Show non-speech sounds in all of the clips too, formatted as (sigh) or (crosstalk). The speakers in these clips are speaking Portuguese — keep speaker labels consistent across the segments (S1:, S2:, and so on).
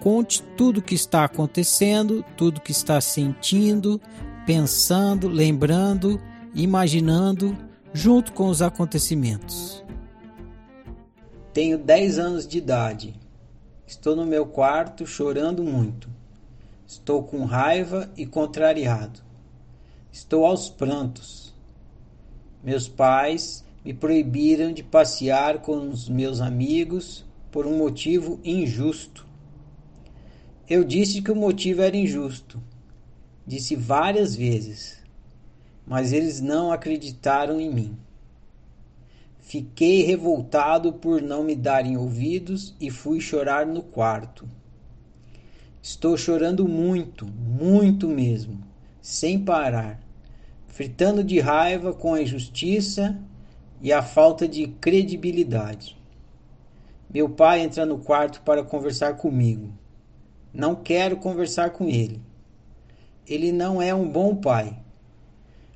S1: Conte tudo o que está acontecendo, tudo o que está sentindo, pensando, lembrando, imaginando, junto com os acontecimentos. Tenho 10 anos de idade. Estou no meu quarto chorando muito. Estou com raiva e contrariado. Estou aos prantos. Meus pais me proibiram de passear com os meus amigos por um motivo injusto. Eu disse que o motivo era injusto. Disse várias vezes, mas eles não acreditaram em mim. Fiquei revoltado por não me darem ouvidos e fui chorar no quarto. Estou chorando muito, muito mesmo, sem parar, fritando de raiva com a injustiça e a falta de credibilidade. Meu pai entra no quarto para conversar comigo. Não quero conversar com ele. Ele não é um bom pai.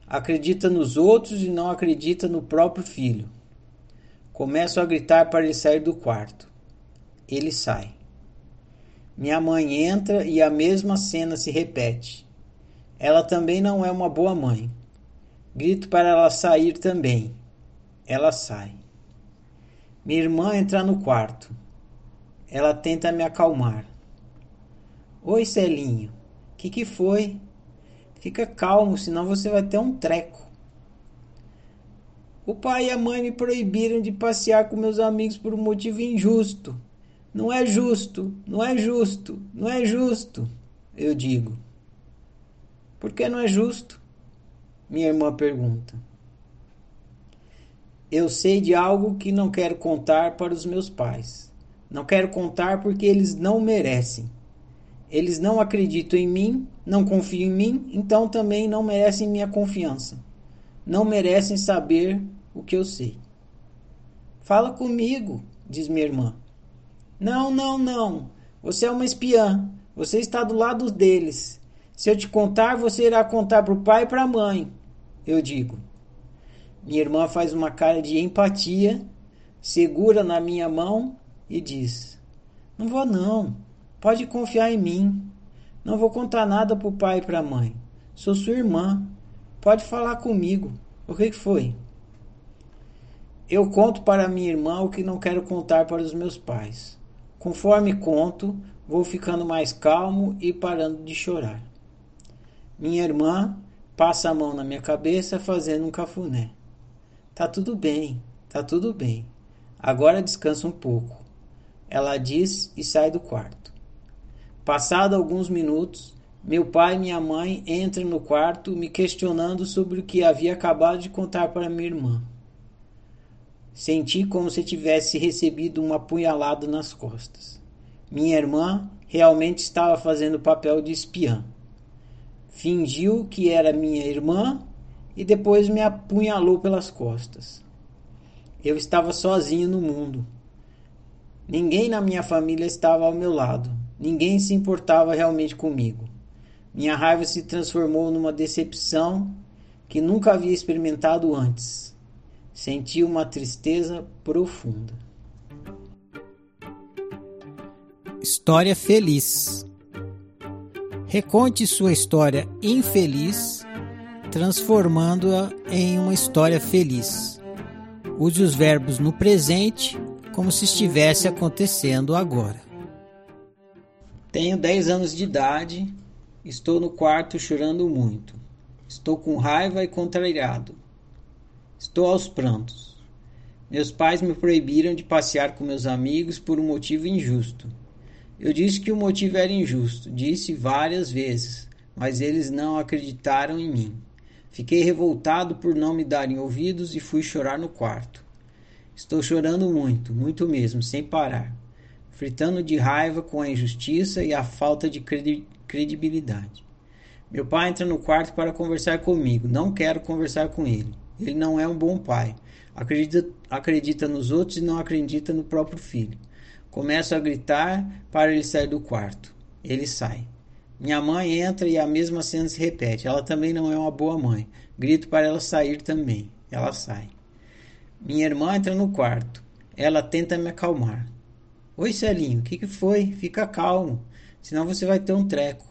S1: Acredita nos outros e não acredita no próprio filho. Começo a gritar para ele sair do quarto. Ele sai. Minha mãe entra e a mesma cena se repete. Ela também não é uma boa mãe. Grito para ela sair também. Ela sai. Minha irmã entra no quarto. Ela tenta me acalmar. Oi, Celinho. Que que foi? Fica calmo, senão você vai ter um treco. O pai e a mãe me proibiram de passear com meus amigos por um motivo injusto. Não é justo, não é justo, não é justo, eu digo. Por que não é justo? Minha irmã pergunta. Eu sei de algo que não quero contar para os meus pais. Não quero contar porque eles não merecem. Eles não acreditam em mim, não confiam em mim, então também não merecem minha confiança. Não merecem saber o que eu sei. Fala comigo, diz minha irmã. Não, não, não. Você é uma espiã. Você está do lado deles. Se eu te contar, você irá contar para o pai e para a mãe. Eu digo. Minha irmã faz uma cara de empatia, segura na minha mão e diz: Não vou, não. Pode confiar em mim. Não vou contar nada para o pai e para a mãe. Sou sua irmã. Pode falar comigo. O que foi? Eu conto para minha irmã o que não quero contar para os meus pais. Conforme conto, vou ficando mais calmo e parando de chorar. Minha irmã passa a mão na minha cabeça fazendo um cafuné. Tá tudo bem, tá tudo bem. Agora descansa um pouco. Ela diz e sai do quarto. Passado alguns minutos, meu pai e minha mãe entram no quarto me questionando sobre o que havia acabado de contar para minha irmã. Senti como se tivesse recebido uma punhalada nas costas. Minha irmã realmente estava fazendo o papel de espiã. Fingiu que era minha irmã e depois me apunhalou pelas costas. Eu estava sozinho no mundo. Ninguém na minha família estava ao meu lado. Ninguém se importava realmente comigo. Minha raiva se transformou numa decepção que nunca havia experimentado antes. Senti uma tristeza profunda.
S2: História feliz. Reconte sua história infeliz, transformando-a em uma história feliz. Use os verbos no presente como se estivesse acontecendo agora.
S1: Tenho 10 anos de idade, estou no quarto chorando muito. Estou com raiva e contrariado. Estou aos prantos. Meus pais me proibiram de passear com meus amigos por um motivo injusto. Eu disse que o motivo era injusto, disse várias vezes, mas eles não acreditaram em mim. Fiquei revoltado por não me darem ouvidos e fui chorar no quarto. Estou chorando muito, muito mesmo, sem parar, fritando de raiva com a injustiça e a falta de credi credibilidade. Meu pai entra no quarto para conversar comigo. Não quero conversar com ele. Ele não é um bom pai. Acredita, acredita nos outros e não acredita no próprio filho. Começo a gritar para ele sair do quarto. Ele sai. Minha mãe entra e a mesma cena se repete. Ela também não é uma boa mãe. Grito para ela sair também. Ela sai. Minha irmã entra no quarto. Ela tenta me acalmar. Oi, Celinho, o que, que foi? Fica calmo, senão você vai ter um treco.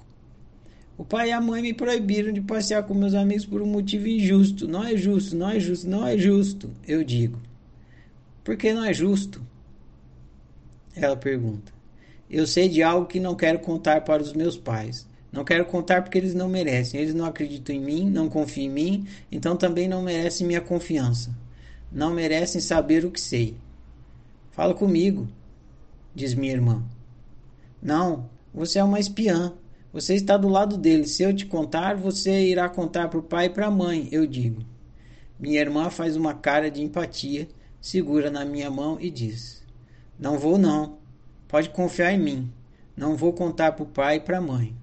S1: O pai e a mãe me proibiram de passear com meus amigos por um motivo injusto. Não é justo, não é justo, não é justo, eu digo. Por que não é justo? Ela pergunta. Eu sei de algo que não quero contar para os meus pais. Não quero contar porque eles não merecem. Eles não acreditam em mim, não confiam em mim, então também não merecem minha confiança. Não merecem saber o que sei. Fala comigo, diz minha irmã. Não, você é uma espiã. Você está do lado dele. Se eu te contar, você irá contar para o pai e para a mãe, eu digo. Minha irmã faz uma cara de empatia, segura na minha mão e diz: não vou não. Pode confiar em mim. Não vou contar para o pai e para a mãe.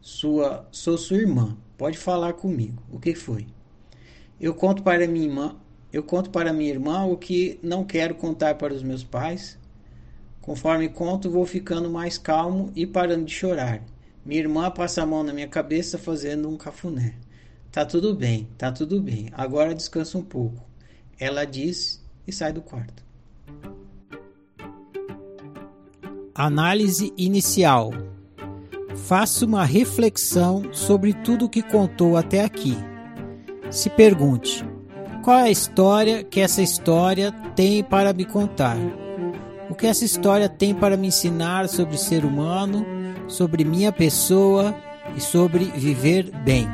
S1: Sua, sou sua irmã. Pode falar comigo. O que foi? Eu conto para minha irmã, eu conto para minha irmã o que não quero contar para os meus pais. Conforme conto, vou ficando mais calmo e parando de chorar. Minha irmã passa a mão na minha cabeça fazendo um cafuné. Tá tudo bem, tá tudo bem. Agora descansa um pouco. Ela diz e sai do quarto.
S2: Análise inicial. Faça uma reflexão sobre tudo o que contou até aqui. Se pergunte: qual é a história que essa história tem para me contar? O que essa história tem para me ensinar sobre ser humano, sobre minha pessoa e sobre viver bem?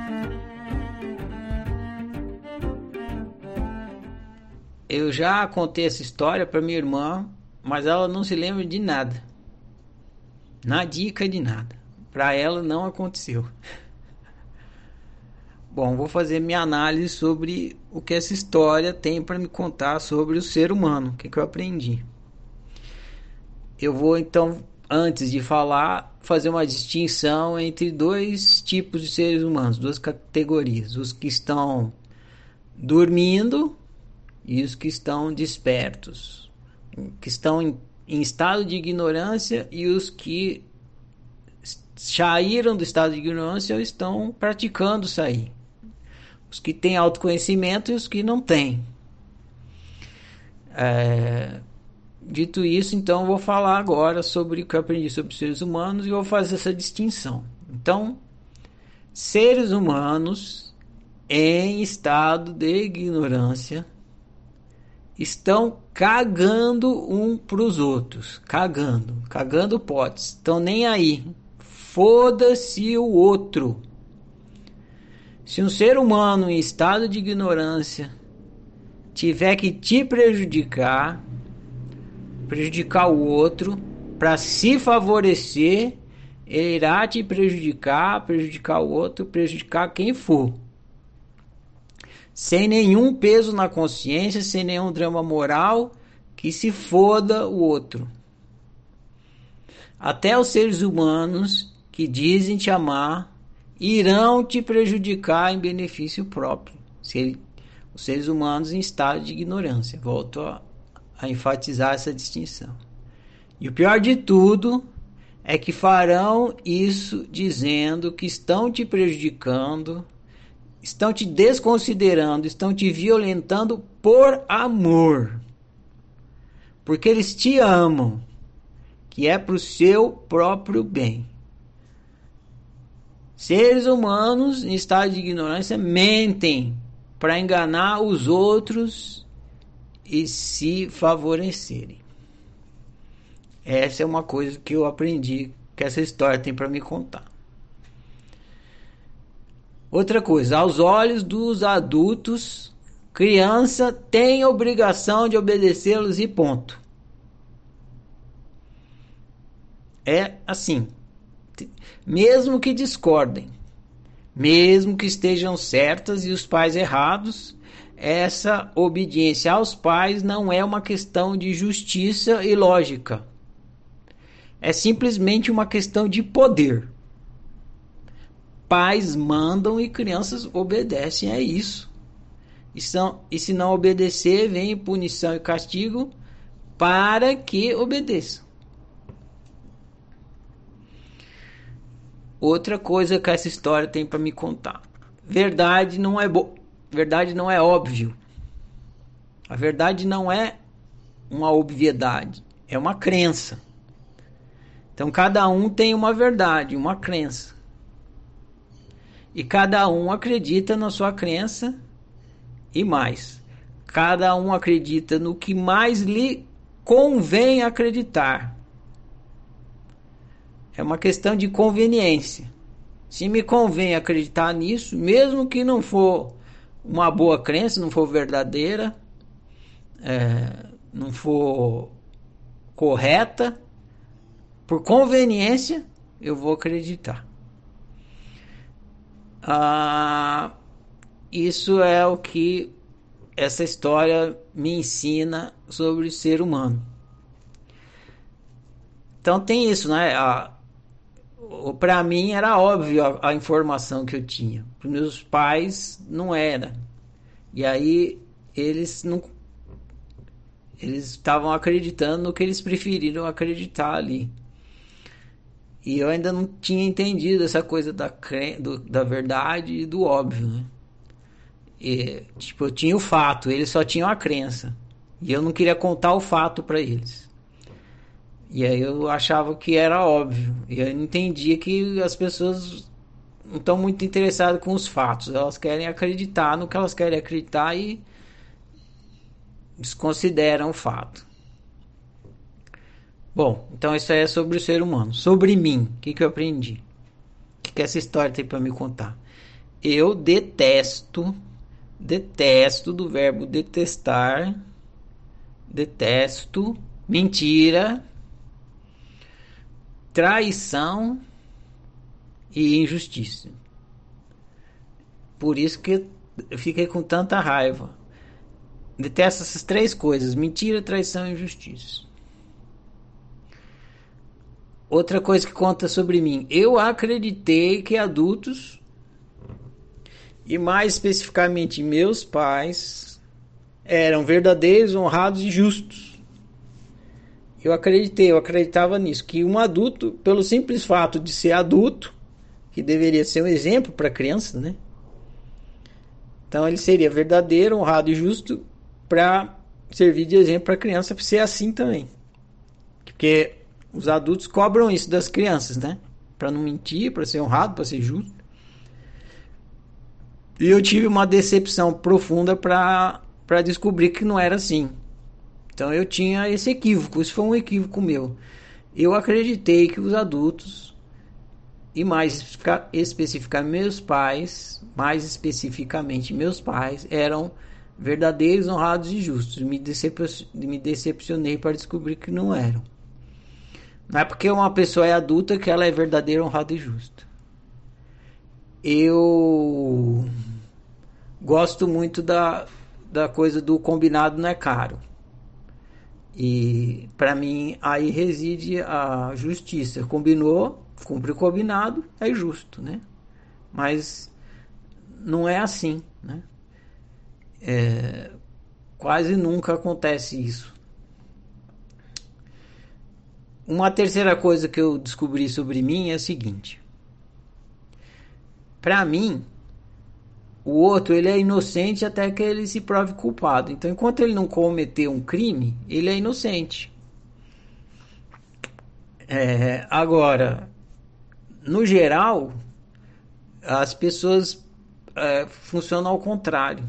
S1: Eu já contei essa história para minha irmã, mas ela não se lembra de nada. Na dica de nada. Para ela não aconteceu. (laughs) Bom, vou fazer minha análise sobre o que essa história tem para me contar sobre o ser humano, o que, que eu aprendi. Eu vou então, antes de falar, fazer uma distinção entre dois tipos de seres humanos, duas categorias: os que estão dormindo e os que estão despertos, que estão em em estado de ignorância e os que saíram do estado de ignorância ou estão praticando sair. Os que têm autoconhecimento e os que não têm. É, dito isso, então vou falar agora sobre o que eu aprendi sobre seres humanos e vou fazer essa distinção. Então, seres humanos em estado de ignorância estão cagando um para os outros, cagando, cagando potes, estão nem aí. Foda-se o outro. Se um ser humano em estado de ignorância tiver que te prejudicar, prejudicar o outro para se favorecer, ele irá te prejudicar, prejudicar o outro, prejudicar quem for sem nenhum peso na consciência, sem nenhum drama moral, que se foda o outro. Até os seres humanos que dizem te amar irão te prejudicar em benefício próprio. Se os seres humanos em estado de ignorância. Volto a, a enfatizar essa distinção. E o pior de tudo é que farão isso dizendo que estão te prejudicando, estão te desconsiderando, estão te violentando por amor. Porque eles te amam, que é para o seu próprio bem. Seres humanos em estado de ignorância mentem para enganar os outros e se favorecerem. Essa é uma coisa que eu aprendi que essa história tem para me contar. Outra coisa, aos olhos dos adultos, criança tem obrigação de obedecê-los e ponto. É assim. Mesmo que discordem, mesmo que estejam certas e os pais errados, essa obediência aos pais não é uma questão de justiça e lógica. É simplesmente uma questão de poder. Pais mandam e crianças obedecem, é isso. E, são, e se não obedecer, vem punição e castigo para que obedeçam. Outra coisa que essa história tem para me contar. Verdade não é bo... verdade não é óbvio. A verdade não é uma obviedade, é uma crença. Então cada um tem uma verdade, uma crença. E cada um acredita na sua crença e mais. Cada um acredita no que mais lhe convém acreditar. É uma questão de conveniência. Se me convém acreditar nisso, mesmo que não for uma boa crença, não for verdadeira, é, não for correta, por conveniência, eu vou acreditar. Ah, isso é o que essa história me ensina sobre o ser humano. Então tem isso, né? Para mim era óbvio a, a, informação que eu tinha. Para meus pais não era. E aí eles não eles estavam acreditando no que eles preferiram acreditar ali. E eu ainda não tinha entendido essa coisa da, do, da verdade e do óbvio, né? E, tipo, eu tinha o fato, eles só tinham a crença. E eu não queria contar o fato para eles. E aí eu achava que era óbvio. E eu entendia que as pessoas não estão muito interessadas com os fatos. Elas querem acreditar no que elas querem acreditar e desconsideram o fato. Bom, então isso aí é sobre o ser humano. Sobre mim, o que, que eu aprendi? O que, que essa história tem para me contar? Eu detesto, detesto do verbo detestar, detesto mentira, traição e injustiça. Por isso que eu fiquei com tanta raiva. Detesto essas três coisas: mentira, traição e injustiça. Outra coisa que conta sobre mim. Eu acreditei que adultos, e mais especificamente meus pais, eram verdadeiros, honrados e justos. Eu acreditei, eu acreditava nisso, que um adulto, pelo simples fato de ser adulto, que deveria ser um exemplo para criança, né? Então ele seria verdadeiro, honrado e justo para servir de exemplo para criança para ser assim também. Porque os adultos cobram isso das crianças, né? Para não mentir, para ser honrado, para ser justo. E eu tive uma decepção profunda para descobrir que não era assim. Então eu tinha esse equívoco, isso foi um equívoco meu. Eu acreditei que os adultos, e mais especificamente meus pais, mais especificamente meus pais, eram verdadeiros, honrados e justos. Me, decep me decepcionei para descobrir que não eram. Não é porque uma pessoa é adulta que ela é verdadeira, honrada e justa. Eu gosto muito da, da coisa do combinado não é caro. E para mim aí reside a justiça. Combinou, cumpre o combinado, é justo, né? Mas não é assim, né? É, quase nunca acontece isso. uma terceira coisa que eu descobri sobre mim é o seguinte. Para mim, o outro ele é inocente até que ele se prove culpado. Então, enquanto ele não cometeu um crime, ele é inocente. É, agora, no geral, as pessoas é, funcionam ao contrário.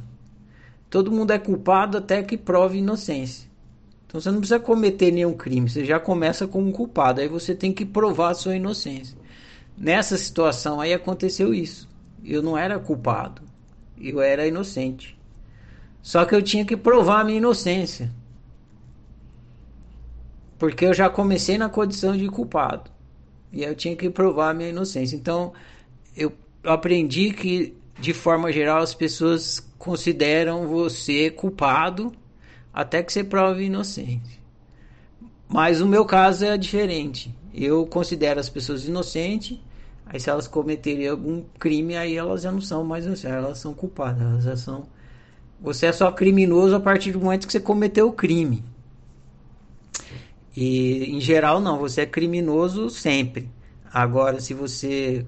S1: Todo mundo é culpado até que prove inocência. Então você não precisa cometer nenhum crime, você já começa como culpado. Aí você tem que provar a sua inocência. Nessa situação aí aconteceu isso. Eu não era culpado, eu era inocente. Só que eu tinha que provar a minha inocência. Porque eu já comecei na condição de culpado. E eu tinha que provar a minha inocência. Então eu aprendi que, de forma geral, as pessoas consideram você culpado até que você prove inocente. Mas o meu caso é diferente. Eu considero as pessoas inocentes, aí se elas cometerem algum crime, aí elas já não são mais inocentes, elas são culpadas, elas já são. Você é só criminoso a partir do momento que você cometeu o crime. E em geral não, você é criminoso sempre. Agora, se você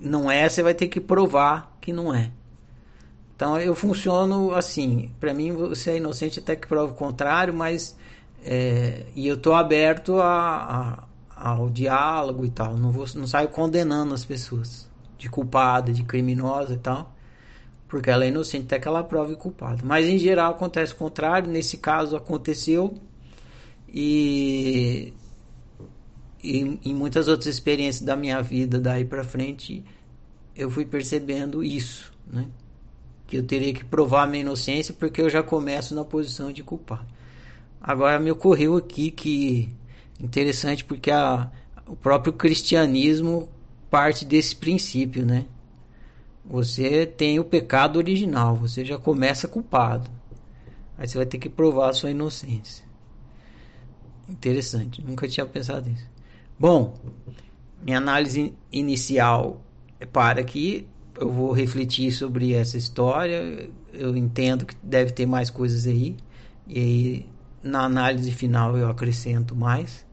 S1: não é, você vai ter que provar que não é. Então eu funciono assim. Para mim você é inocente até que prova o contrário, mas é, e eu estou aberto a, ao diálogo e tal. Não vou, não saio condenando as pessoas de culpada, de criminosa e tal, porque ela é inocente até que ela prove culpada. Mas em geral acontece o contrário. Nesse caso aconteceu e, e em muitas outras experiências da minha vida daí para frente eu fui percebendo isso, né? que eu teria que provar minha inocência porque eu já começo na posição de culpado. Agora me ocorreu aqui que interessante porque a, o próprio cristianismo parte desse princípio, né? Você tem o pecado original, você já começa culpado. Aí você vai ter que provar a sua inocência. Interessante, nunca tinha pensado nisso. Bom, minha análise inicial é para aqui eu vou refletir sobre essa história. Eu entendo que deve ter mais coisas aí. E aí, na análise final, eu acrescento mais.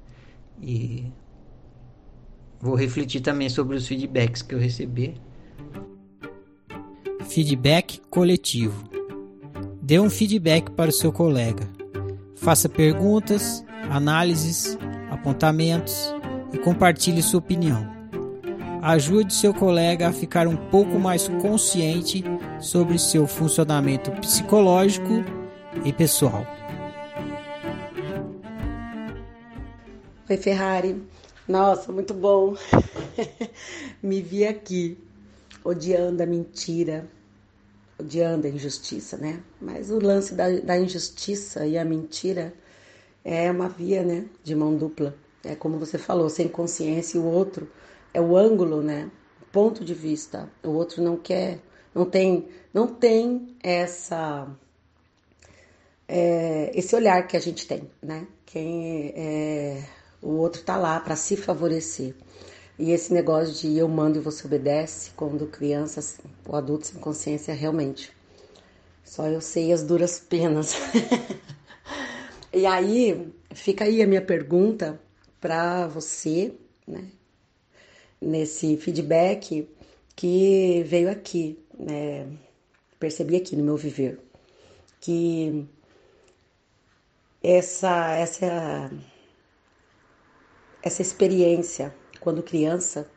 S1: E vou refletir também sobre os feedbacks que eu receber.
S2: Feedback coletivo. Dê um feedback para o seu colega. Faça perguntas, análises, apontamentos e compartilhe sua opinião ajude seu colega a ficar um pouco mais consciente sobre seu funcionamento psicológico e pessoal.
S3: Oi, Ferrari. Nossa, muito bom. (laughs) Me vi aqui odiando a mentira, odiando a injustiça, né? Mas o lance da, da injustiça e a mentira é uma via, né, de mão dupla. É como você falou, sem consciência e o outro é o ângulo, né? Ponto de vista. O outro não quer, não tem, não tem essa é, esse olhar que a gente tem, né? Quem é, o outro tá lá para se favorecer. E esse negócio de eu mando e você obedece, quando criança, o adulto sem consciência, realmente. Só eu sei as duras penas. (laughs) e aí, fica aí a minha pergunta para você, né? nesse feedback que veio aqui, né? percebi aqui no meu viver, que essa essa essa experiência quando criança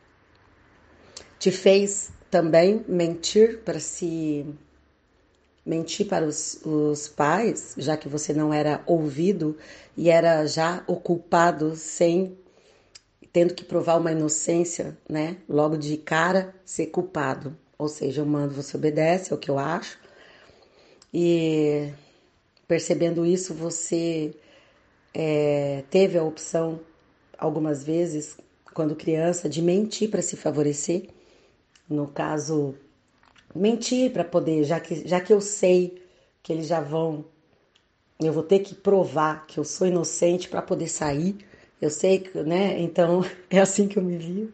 S3: te fez também mentir para se mentir para os, os pais, já que você não era ouvido e era já o culpado sem tendo que provar uma inocência, né? Logo de cara, ser culpado. Ou seja, eu mando, você obedece, é o que eu acho. E percebendo isso, você é, teve a opção, algumas vezes, quando criança, de mentir para se favorecer. No caso, mentir para poder, já que, já que eu sei que eles já vão, eu vou ter que provar que eu sou inocente para poder sair eu sei que, né? Então (laughs) é assim que eu me vi.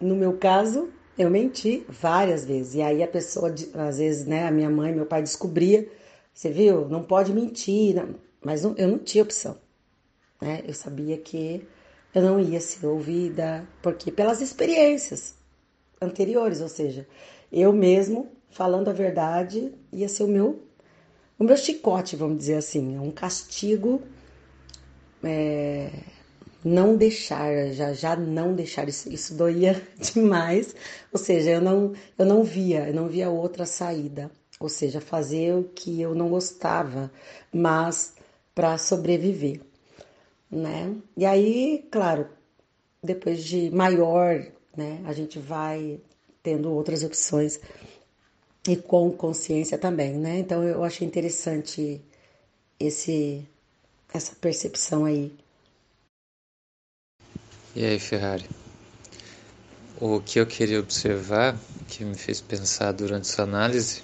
S3: No meu caso, eu menti várias vezes. E aí a pessoa, às vezes, né? A minha mãe, meu pai descobria. Você viu? Não pode mentir. Mas eu não tinha opção. né? Eu sabia que eu não ia ser ouvida, porque pelas experiências anteriores, ou seja, eu mesmo falando a verdade ia ser o meu o meu chicote, vamos dizer assim, é um castigo é, não deixar, já já não deixar. Isso, isso doía (laughs) demais, ou seja, eu não eu não via, eu não via outra saída, ou seja, fazer o que eu não gostava, mas para sobreviver, né? E aí, claro, depois de maior, né, a gente vai tendo outras opções e com consciência também, né? Então eu achei interessante esse essa percepção aí.
S4: E aí, Ferrari? O que eu queria observar, que me fez pensar durante sua análise,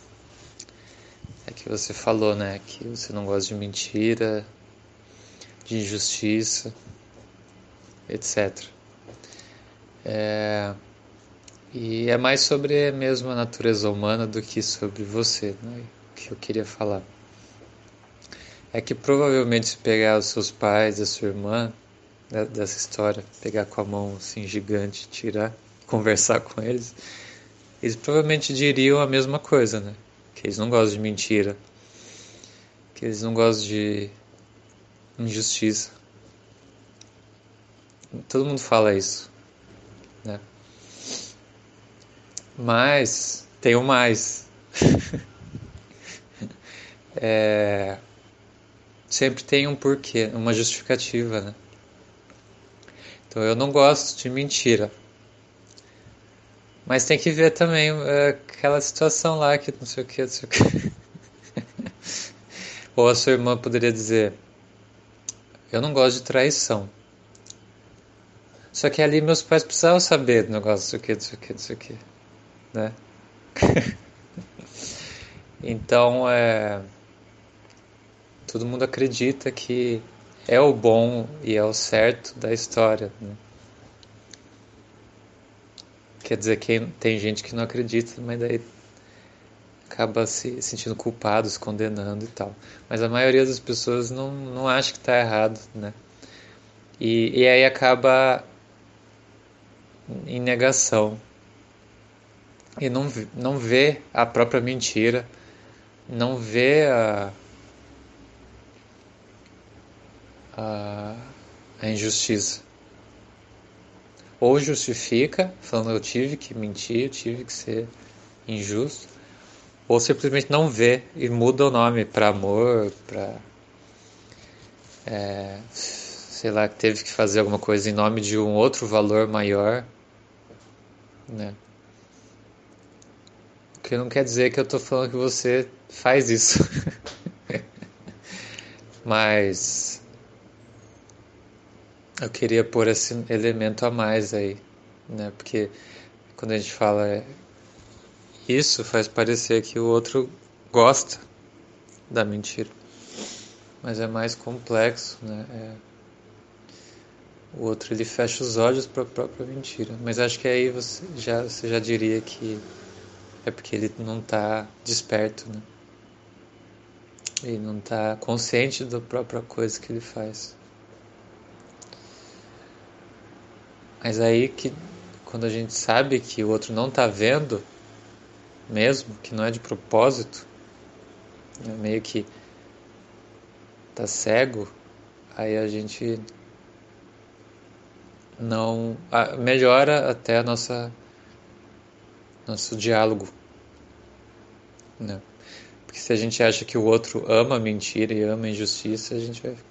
S4: é que você falou, né, que você não gosta de mentira, de injustiça, etc. É, e é mais sobre a mesma natureza humana do que sobre você, né? que eu queria falar. É que provavelmente se pegar os seus pais, a sua irmã, né, dessa história, pegar com a mão assim gigante, tirar, (laughs) conversar com eles, eles provavelmente diriam a mesma coisa, né? Que eles não gostam de mentira, que eles não gostam de injustiça. Todo mundo fala isso, né? Mas tem o mais. (laughs) é, sempre tem um porquê, uma justificativa, né? Então eu não gosto de mentira. Mas tem que ver também é, aquela situação lá que não sei o que, não sei o que. (laughs) Ou a sua irmã poderia dizer: Eu não gosto de traição. Só que ali meus pais precisavam saber do negócio, não sei o que, não sei o que, não sei o que né? (laughs) então, é, todo mundo acredita que é o bom e é o certo da história, né? Quer dizer que tem gente que não acredita, mas daí acaba se sentindo culpado, se condenando e tal. Mas a maioria das pessoas não, não acha que está errado, né? E, e aí acaba em negação e não, não vê a própria mentira, não vê a, a, a injustiça. Ou justifica, falando eu tive que mentir, eu tive que ser injusto, ou simplesmente não vê e muda o nome para amor, para. É, sei lá, teve que fazer alguma coisa em nome de um outro valor maior, né? que não quer dizer que eu tô falando que você faz isso. (laughs) Mas eu queria pôr esse elemento a mais aí, né? Porque quando a gente fala isso, faz parecer que o outro gosta da mentira. Mas é mais complexo, né? É... O outro ele fecha os olhos para a própria mentira. Mas acho que aí você já, você já diria que é porque ele não está desperto, né? Ele não está consciente da própria coisa que ele faz. Mas aí que quando a gente sabe que o outro não está vendo, mesmo que não é de propósito, é meio que tá cego, aí a gente não melhora até a nossa nosso diálogo. Né? Porque se a gente acha que o outro ama a mentira e ama a injustiça, a gente vai estar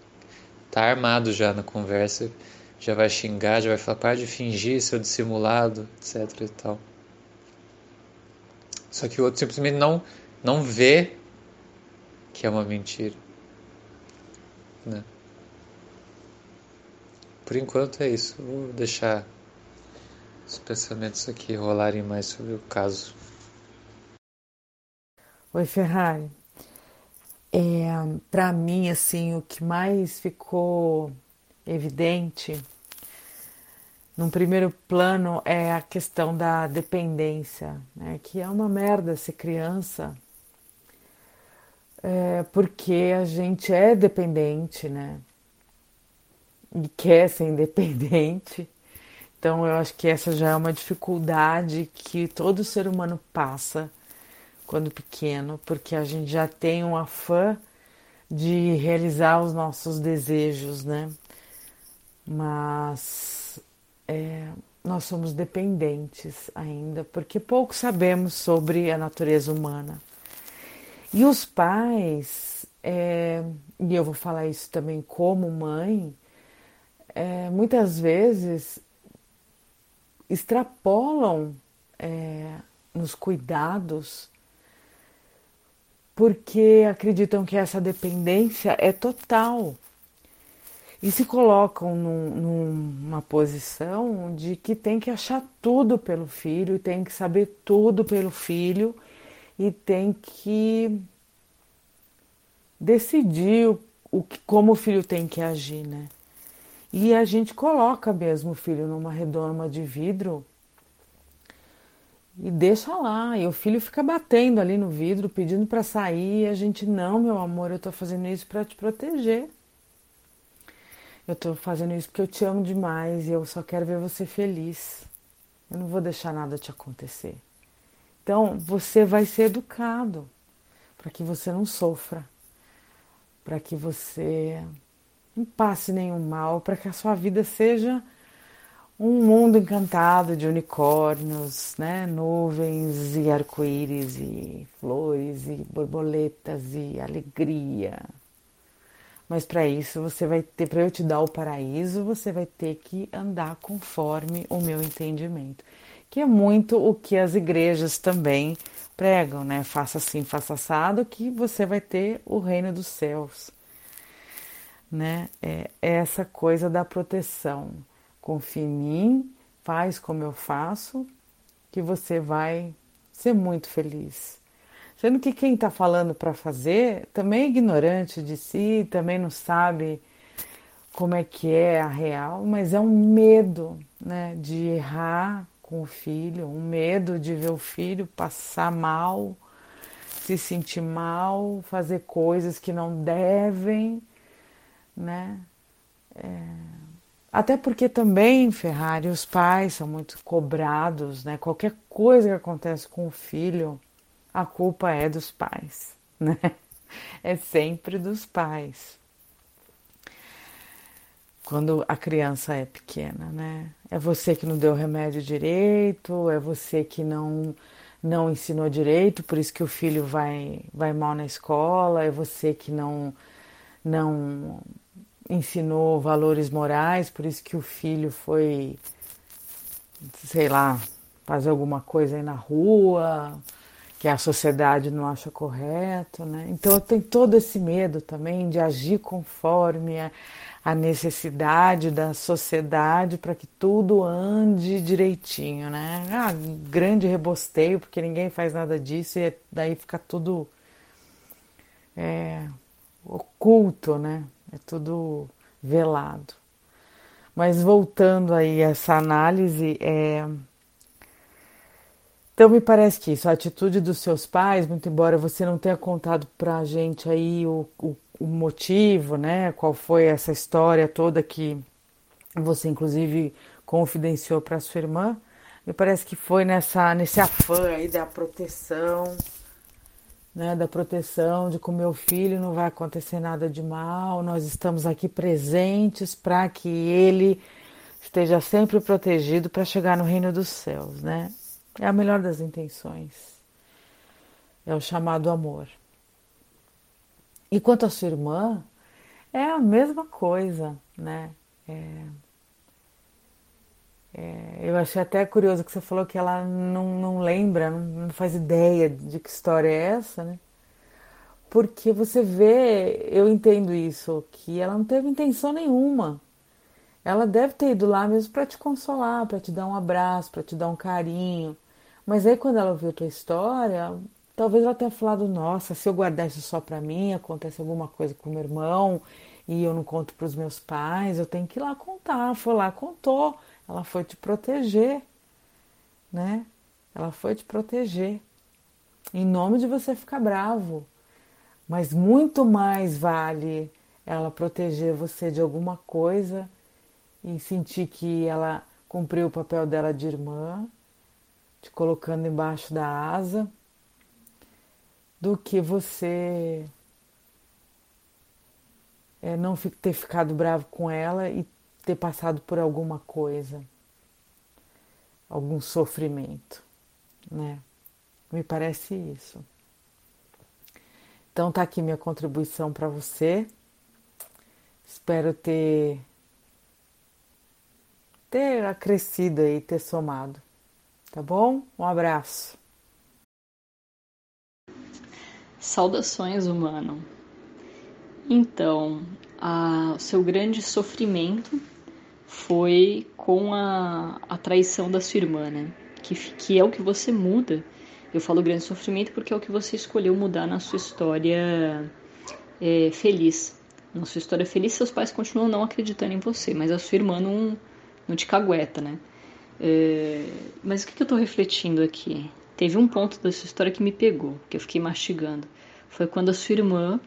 S4: tá armado já na conversa, já vai xingar, já vai falar, para de fingir, seu dissimulado, etc e tal. Só que o outro simplesmente não, não vê que é uma mentira. Né? Por enquanto é isso. Vou deixar os pensamentos aqui rolarem mais sobre o caso.
S5: Oi, Ferrari. É, Para mim, assim, o que mais ficou evidente num primeiro plano é a questão da dependência, né? que é uma merda ser criança, é, porque a gente é dependente, né? e quer ser independente. Então eu acho que essa já é uma dificuldade que todo ser humano passa quando pequeno, porque a gente já tem um afã de realizar os nossos desejos, né? Mas é, nós somos dependentes ainda, porque pouco sabemos sobre a natureza humana. E os pais, é, e eu vou falar isso também como mãe, é, muitas vezes extrapolam é, nos cuidados porque acreditam que essa dependência é total e se colocam num, numa posição de que tem que achar tudo pelo filho, tem que saber tudo pelo filho e tem que decidir o, o como o filho tem que agir, né? E a gente coloca mesmo o filho numa redoma de vidro e deixa lá. E o filho fica batendo ali no vidro, pedindo para sair. E a gente, não, meu amor, eu tô fazendo isso para te proteger. Eu tô fazendo isso porque eu te amo demais e eu só quero ver você feliz. Eu não vou deixar nada te acontecer. Então, você vai ser educado para que você não sofra, para que você não passe nenhum mal, para que a sua vida seja um mundo encantado de unicórnios, né? nuvens e arco-íris e flores e borboletas e alegria. Mas para isso você vai ter, para eu te dar o paraíso, você vai ter que andar conforme o meu entendimento, que é muito o que as igrejas também pregam, né? Faça assim, faça assado, que você vai ter o reino dos céus, né? É, é essa coisa da proteção confie em mim, faz como eu faço, que você vai ser muito feliz. Sendo que quem está falando para fazer também é ignorante de si, também não sabe como é que é a real, mas é um medo né, de errar com o filho, um medo de ver o filho passar mal, se sentir mal, fazer coisas que não devem, né? É até porque também, Ferrari, os pais são muito cobrados, né? Qualquer coisa que acontece com o filho, a culpa é dos pais, (laughs) né? É sempre dos pais. Quando a criança é pequena, né? É você que não deu remédio direito, é você que não não ensinou direito, por isso que o filho vai vai mal na escola, é você que não não ensinou valores morais, por isso que o filho foi, sei lá, fazer alguma coisa aí na rua, que a sociedade não acha correto, né? Então eu tenho todo esse medo também de agir conforme a, a necessidade da sociedade para que tudo ande direitinho, né? Ah, grande rebosteio, porque ninguém faz nada disso e daí fica tudo é, oculto, né? é tudo velado. Mas voltando aí a essa análise, é... então me parece que isso, a atitude dos seus pais, muito embora você não tenha contado para a gente aí o, o, o motivo, né? Qual foi essa história toda que você inclusive confidenciou para sua irmã, me parece que foi nessa nesse afã aí da proteção né, da proteção, de que o meu filho não vai acontecer nada de mal, nós estamos aqui presentes para que ele esteja sempre protegido para chegar no reino dos céus, né? É a melhor das intenções. É o chamado amor. E quanto à sua irmã, é a mesma coisa, né? É, é, eu achei até curioso que você falou que ela não, não lembra, não, não, faz ideia de que história é essa, né? Porque você vê, eu entendo isso, que ela não teve intenção nenhuma. Ela deve ter ido lá mesmo para te consolar, para te dar um abraço, para te dar um carinho. Mas aí quando ela ouviu tua história, talvez ela tenha falado: Nossa, se eu guardar isso só para mim, acontece alguma coisa com meu irmão e eu não conto para os meus pais, eu tenho que ir lá contar. Foi lá, contou ela foi te proteger, né? Ela foi te proteger. Em nome de você ficar bravo. Mas muito mais vale ela proteger você de alguma coisa e sentir que ela cumpriu o papel dela de irmã, te colocando embaixo da asa, do que você é, não ter ficado bravo com ela e ter passado por alguma coisa, algum sofrimento, né? Me parece isso. Então tá aqui minha contribuição para você. Espero ter ter acrescido e ter somado. Tá bom? Um abraço.
S6: Saudações, humano. Então, o seu grande sofrimento foi com a, a traição da sua irmã, né? Que, que é o que você muda. Eu falo grande sofrimento porque é o que você escolheu mudar na sua história é, feliz. Na sua história feliz, seus pais continuam não acreditando em você, mas a sua irmã não, não te cagueta, né? É, mas o que, que eu tô refletindo aqui? Teve um ponto da sua história que me pegou, que eu fiquei mastigando. Foi quando a sua irmã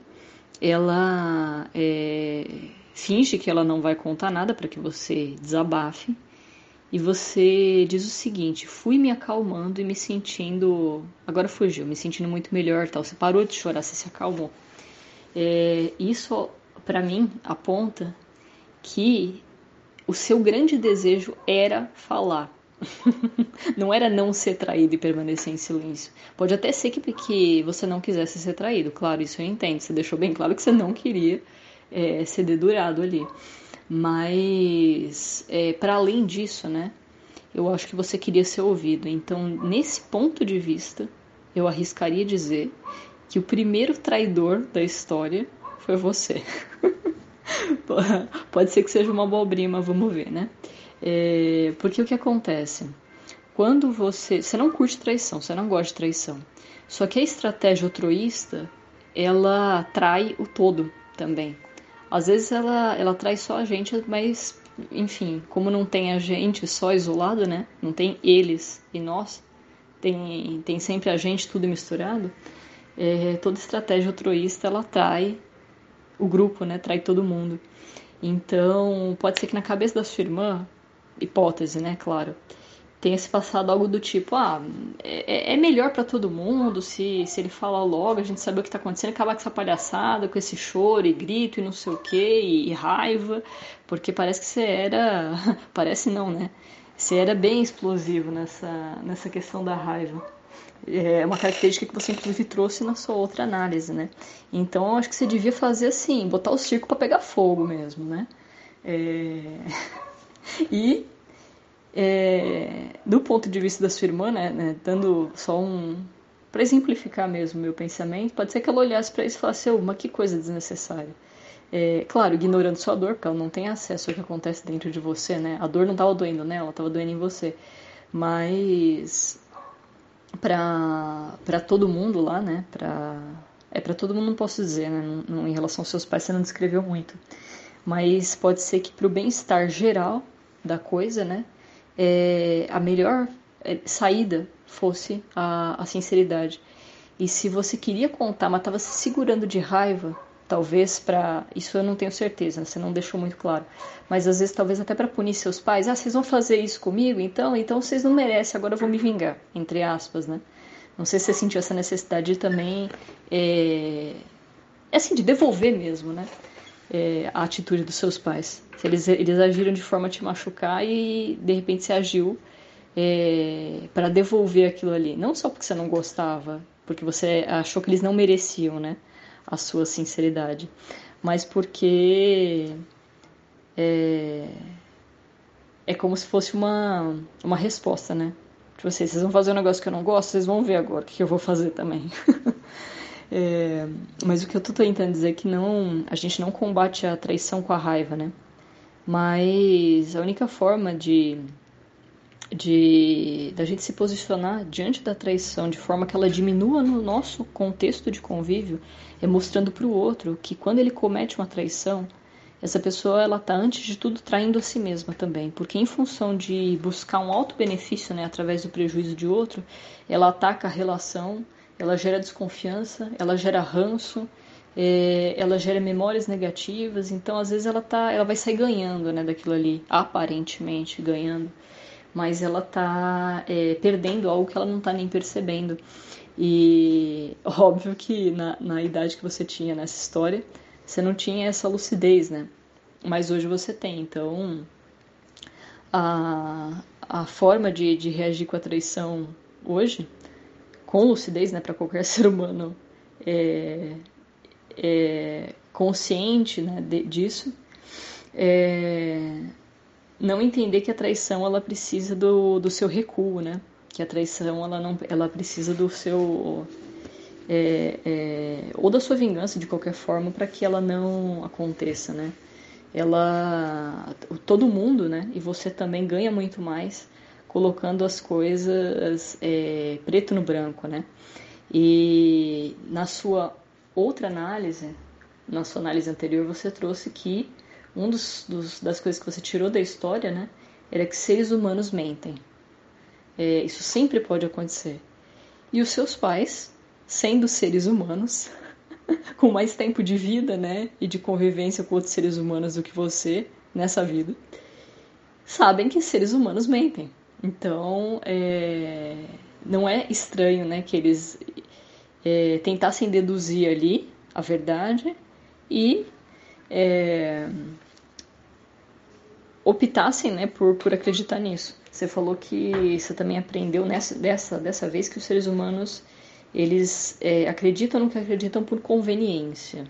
S6: ela é, finge que ela não vai contar nada para que você desabafe e você diz o seguinte: fui me acalmando e me sentindo. Agora fugiu, me sentindo muito melhor. tal. Você parou de chorar, você se acalmou. É, isso, para mim, aponta que o seu grande desejo era falar. (laughs) não era não ser traído e permanecer em silêncio. Pode até ser que, que você não quisesse ser traído, claro, isso eu entendo. Você deixou bem claro que você não queria é, ser dedurado ali. Mas, é, para além disso, né, eu acho que você queria ser ouvido. Então, nesse ponto de vista, eu arriscaria dizer que o primeiro traidor da história foi você. (laughs) Pode ser que seja uma abobrinha, mas vamos ver, né? É, porque o que acontece? Quando você. Você não curte traição, você não gosta de traição. Só que a estratégia altruísta, ela trai o todo também. Às vezes ela, ela trai só a gente, mas, enfim, como não tem a gente só isolado, né? Não tem eles e nós, tem, tem sempre a gente tudo misturado. É, toda estratégia altruísta ela trai o grupo, né? Trai todo mundo. Então, pode ser que na cabeça da sua irmã hipótese, né, claro, tenha se passado algo do tipo, ah, é, é melhor para todo mundo se, se ele falar logo, a gente saber o que tá acontecendo, acabar com essa palhaçada, com esse choro e grito e não sei o que, e, e raiva, porque parece que você era, (laughs) parece não, né, você era bem explosivo nessa, nessa questão da raiva. É uma característica que você inclusive trouxe na sua outra análise, né? Então eu acho que você devia fazer assim, botar o circo para pegar fogo mesmo, né? É... (laughs) E é, do ponto de vista da sua irmã, né, né dando só um. para exemplificar mesmo meu pensamento, pode ser que ela olhasse para isso e falasse: mas que coisa desnecessária. É, claro, ignorando sua dor, porque ela não tem acesso ao que acontece dentro de você, né? A dor não estava doendo nela, ela estava doendo em você. Mas para todo mundo lá, né? Pra, é para todo mundo, não posso dizer, né? Não, em relação aos seus pais, você não descreveu muito. Mas pode ser que para o bem-estar geral da coisa, né? É, a melhor é, saída fosse a, a sinceridade. E se você queria contar, mas estava se segurando de raiva, talvez para isso eu não tenho certeza, você não deixou muito claro. Mas às vezes talvez até para punir seus pais, ah, vocês vão fazer isso comigo, então, então vocês não merecem, agora eu vou me vingar, entre aspas, né? Não sei se você sentiu essa necessidade de também é, assim de devolver mesmo, né? é, a atitude dos seus pais. Se eles, eles agiram de forma a te machucar e de repente você agiu é, para devolver aquilo ali. Não só porque você não gostava, porque você achou que eles não mereciam né, a sua sinceridade, mas porque é, é como se fosse uma, uma resposta, né? Tipo assim, vocês vão fazer um negócio que eu não gosto, vocês vão ver agora o que eu vou fazer também. (laughs) É, mas o que eu tô tentando dizer é que não, a gente não combate a traição com a raiva, né? Mas a única forma de de da gente se posicionar diante da traição de forma que ela diminua no nosso contexto de convívio é mostrando para o outro que quando ele comete uma traição essa pessoa ela tá antes de tudo traindo a si mesma também. Porque em função de buscar um alto benefício né através do prejuízo de outro ela ataca a relação ela gera desconfiança, ela gera ranço, é, ela gera memórias negativas, então às vezes ela tá, ela vai sair ganhando, né, daquilo ali, aparentemente ganhando, mas ela tá é, perdendo algo que ela não tá nem percebendo. E (laughs) óbvio que na, na idade que você tinha nessa história, você não tinha essa lucidez, né? Mas hoje você tem, então a, a forma de, de reagir com a traição hoje, com lucidez, né, para qualquer (laughs) ser humano é, é consciente né, de, disso, é não entender que a traição ela precisa do, do seu recuo, né? Que a traição ela não, ela precisa do seu é, é, ou da sua vingança de qualquer forma para que ela não aconteça, né? Ela, todo mundo, né? E você também ganha muito mais colocando as coisas é, preto no branco, né? E na sua outra análise, na sua análise anterior, você trouxe que um dos, dos, das coisas que você tirou da história, né, era que seres humanos mentem. É, isso sempre pode acontecer. E os seus pais, sendo seres humanos, (laughs) com mais tempo de vida, né, e de convivência com outros seres humanos do que você nessa vida, sabem que seres humanos mentem. Então, é, não é estranho, né, que eles é, tentassem deduzir ali a verdade e é, optassem né, por, por acreditar nisso. Você falou que você também aprendeu nessa, dessa, dessa vez que os seres humanos eles é, acreditam no que acreditam por conveniência.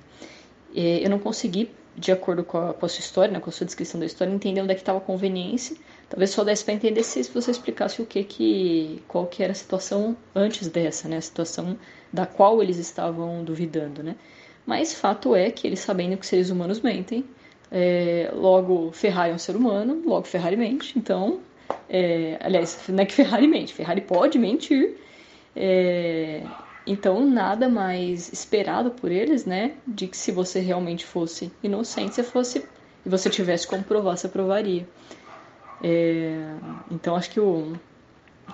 S6: É, eu não consegui, de acordo com a, com a sua história, né, com a sua descrição da história, entender onde é que estava a conveniência. Talvez só desse para entender se você explicasse o que que qual que era a situação antes dessa, né, a situação da qual eles estavam duvidando, né? Mas fato é que eles sabendo que seres humanos mentem, é, logo Ferrari é um ser humano, logo Ferrari mente. Então, é, aliás, não é que Ferrari mente, Ferrari pode mentir. É, então, nada mais esperado por eles, né? De que se você realmente fosse inocente, você fosse e você tivesse como provar, você provaria. É, então, acho que o,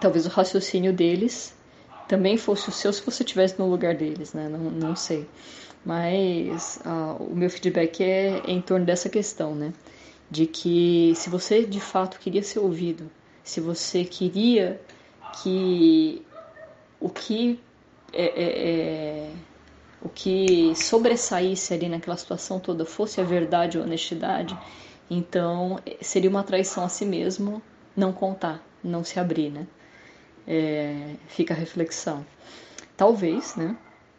S6: talvez o raciocínio deles também fosse o seu se você estivesse no lugar deles, né? Não, não sei. Mas uh, o meu feedback é, é em torno dessa questão, né? De que se você de fato queria ser ouvido, se você queria que o que é, é, é, o que sobressaísse ali naquela situação toda fosse a verdade ou a honestidade, então seria uma traição a si mesmo não contar, não se abrir, né? É, fica a reflexão. Talvez, né?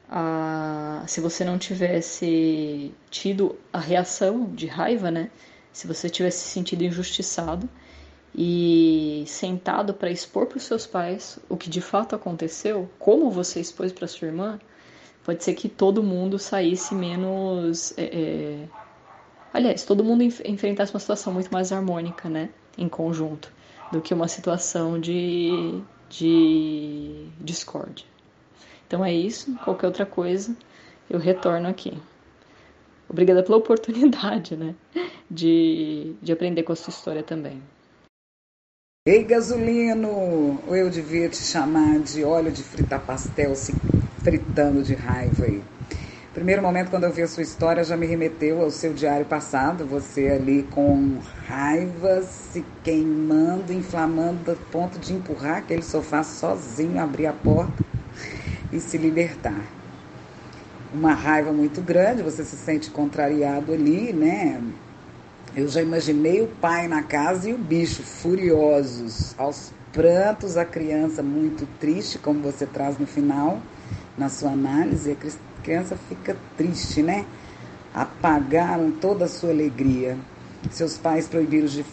S6: A, se você não tivesse tido a reação de raiva, né? Se você tivesse se sentido injustiçado e sentado para expor para os seus pais o que de fato aconteceu, como você expôs para sua irmã, pode ser que todo mundo saísse menos. É, é... Aliás, todo mundo enf enfrentasse uma situação muito mais harmônica, né? Em conjunto, do que uma situação de, de discórdia. Então é isso. Qualquer outra coisa, eu retorno aqui. Obrigada pela (laughs) oportunidade, né? De, de aprender com a sua história também.
S7: Ei, gasolino! Eu devia te chamar de óleo de fritar pastel se fritando de raiva aí. Primeiro momento, quando eu vi a sua história, já me remeteu ao seu diário passado. Você ali com raiva, se queimando, inflamando, a ponto de empurrar aquele sofá sozinho, abrir a porta e se libertar. Uma raiva muito grande, você se sente contrariado ali, né? Eu já imaginei o pai na casa e o bicho furiosos, aos prantos, a criança muito triste, como você traz no final, na sua análise, a criança fica triste, né? Apagaram toda a sua alegria. Seus pais proibiram de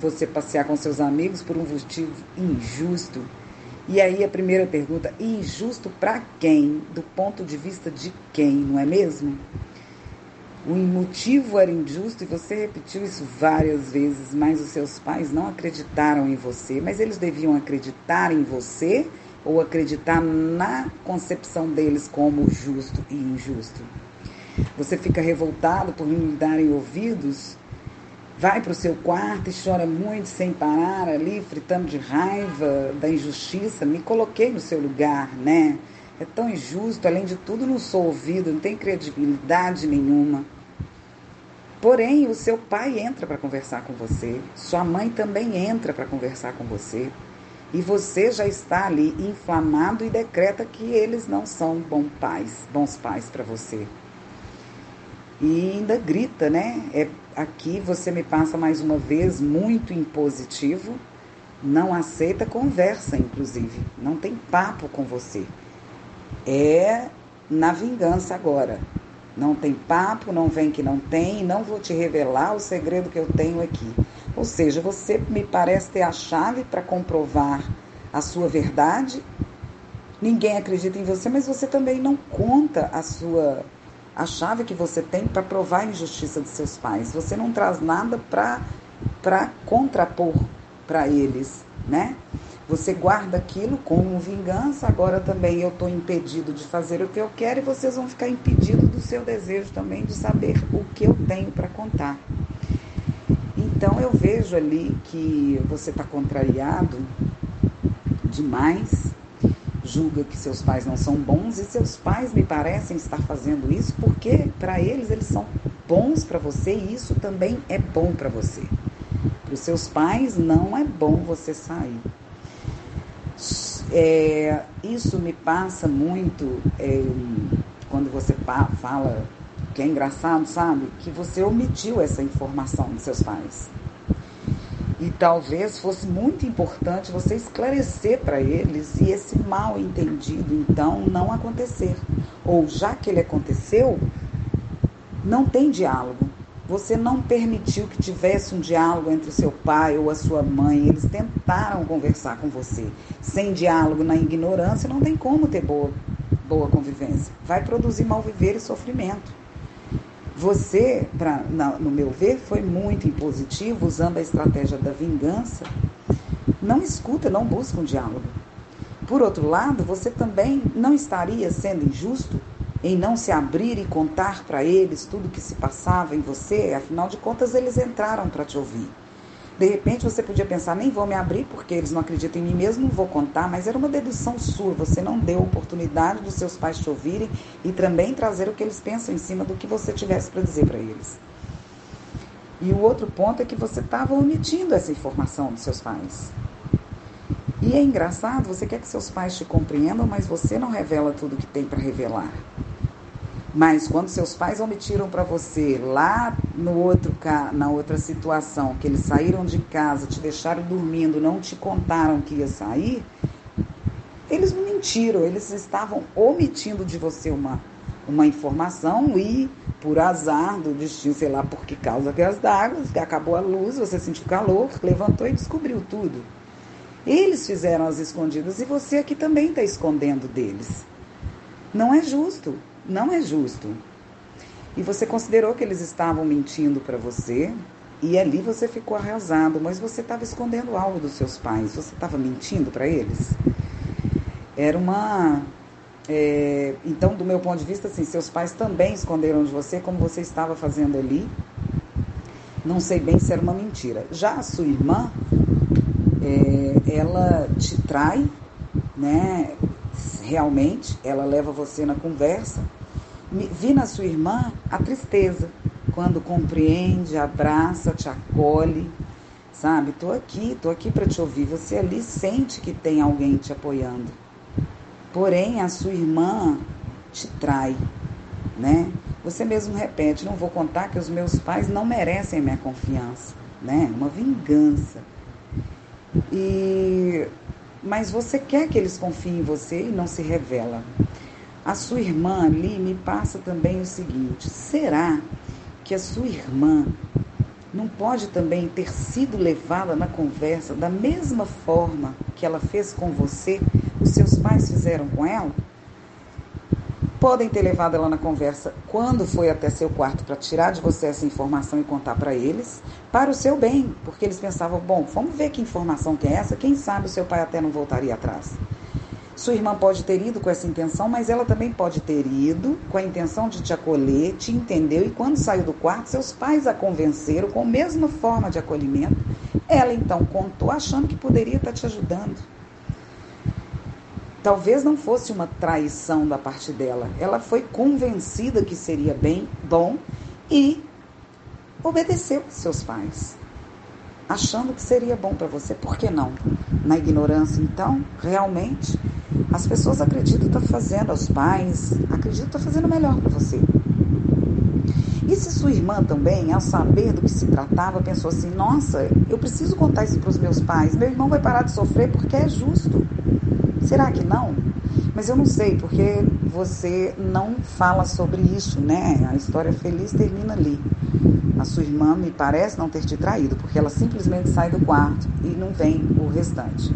S7: você passear com seus amigos por um motivo injusto e aí a primeira pergunta, injusto para quem? Do ponto de vista de quem, não é mesmo? O motivo era injusto e você repetiu isso várias vezes, mas os seus pais não acreditaram em você. Mas eles deviam acreditar em você ou acreditar na concepção deles como justo e injusto? Você fica revoltado por não lhe darem ouvidos vai para o seu quarto e chora muito sem parar ali, fritando de raiva da injustiça. Me coloquei no seu lugar, né? É tão injusto, além de tudo, não sou ouvido, não tem credibilidade nenhuma. Porém, o seu pai entra para conversar com você, sua mãe também entra para conversar com você, e você já está ali inflamado e decreta que eles não são bons pais, bons pais para você. E ainda grita, né? É, aqui você me passa mais uma vez muito impositivo, não aceita conversa, inclusive, não tem papo com você. É na vingança agora. Não tem papo, não vem que não tem, não vou te revelar o segredo que eu tenho aqui. Ou seja, você me parece ter a chave para comprovar a sua verdade. Ninguém acredita em você, mas você também não conta a sua a chave que você tem para provar a injustiça de seus pais. Você não traz nada para contrapor para eles, né? Você guarda aquilo como vingança, agora também eu estou impedido de fazer o que eu quero e vocês vão ficar impedidos do seu desejo também de saber o que eu tenho para contar. Então eu vejo ali que você está contrariado demais, julga que seus pais não são bons e seus pais me parecem estar fazendo isso porque para eles eles são bons para você e isso também é bom para você. Para os seus pais não é bom você sair. É, isso me passa muito é, quando você fala que é engraçado, sabe? Que você omitiu essa informação dos seus pais. E talvez fosse muito importante você esclarecer para eles e esse mal entendido então não acontecer. Ou já que ele aconteceu, não tem diálogo. Você não permitiu que tivesse um diálogo entre o seu pai ou a sua mãe. Eles tentaram conversar com você. Sem diálogo, na ignorância, não tem como ter boa, boa convivência. Vai produzir mal viver e sofrimento. Você, pra, na, no meu ver, foi muito impositivo usando a estratégia da vingança. Não escuta, não busca um diálogo. Por outro lado, você também não estaria sendo injusto em não se abrir e contar para eles tudo o que se passava em você, afinal de contas eles entraram para te ouvir. De repente você podia pensar, nem vou me abrir porque eles não acreditam em mim mesmo, não vou contar, mas era uma dedução sua, você não deu oportunidade dos seus pais te ouvirem e também trazer o que eles pensam em cima do que você tivesse para dizer para eles. E o outro ponto é que você estava omitindo essa informação dos seus pais. E é engraçado, você quer que seus pais te compreendam, mas você não revela tudo que tem para revelar. Mas quando seus pais omitiram para você lá no outro na outra situação, que eles saíram de casa, te deixaram dormindo, não te contaram que ia sair, eles não mentiram, eles estavam omitindo de você uma, uma informação e, por azar do destino, sei lá por que causa que as d'água, acabou a luz, você sentiu calor, levantou e descobriu tudo. Eles fizeram as escondidas e você aqui também está escondendo deles. Não é justo. Não é justo. E você considerou que eles estavam mentindo para você, e ali você ficou arrasado, mas você estava escondendo algo dos seus pais, você estava mentindo para eles. Era uma. É, então, do meu ponto de vista, assim, seus pais também esconderam de você, como você estava fazendo ali. Não sei bem se era uma mentira. Já a sua irmã, é, ela te trai, né? realmente, ela leva você na conversa. Vi na sua irmã a tristeza, quando compreende, abraça, te acolhe, sabe? Tô aqui, tô aqui para te ouvir. Você ali sente que tem alguém te apoiando. Porém, a sua irmã te trai, né? Você mesmo repete, não vou contar que os meus pais não merecem a minha confiança, né? Uma vingança. E mas você quer que eles confiem em você e não se revela. A sua irmã ali me passa também o seguinte: será que a sua irmã não pode também ter sido levada na conversa da mesma forma que ela fez com você, os seus pais fizeram com ela? podem ter levado ela na conversa quando foi até seu quarto para tirar de você essa informação e contar para eles, para o seu bem, porque eles pensavam, bom, vamos ver que informação que é essa, quem sabe o seu pai até não voltaria atrás. Sua irmã pode ter ido com essa intenção, mas ela também pode ter ido com a intenção de te acolher, te entendeu e quando saiu do quarto, seus pais a convenceram com a mesma forma de acolhimento. Ela então contou achando que poderia estar te ajudando. talvez não fosse uma traição da parte dela. Ela foi convencida que seria bem bom e obedeceu seus pais, achando que seria bom para você. Por que não? Na ignorância, então, realmente, as pessoas acreditam que está fazendo, os pais acreditam que está fazendo melhor para você. E se sua irmã também, ao saber do que se tratava, pensou assim: nossa, eu preciso contar isso para os meus pais, meu irmão vai parar de sofrer porque é justo. Será que não? Mas eu não sei, porque você não fala sobre isso, né? A história feliz termina ali. A sua irmã me parece não ter te traído, porque ela simplesmente sai do quarto e não vem o restante.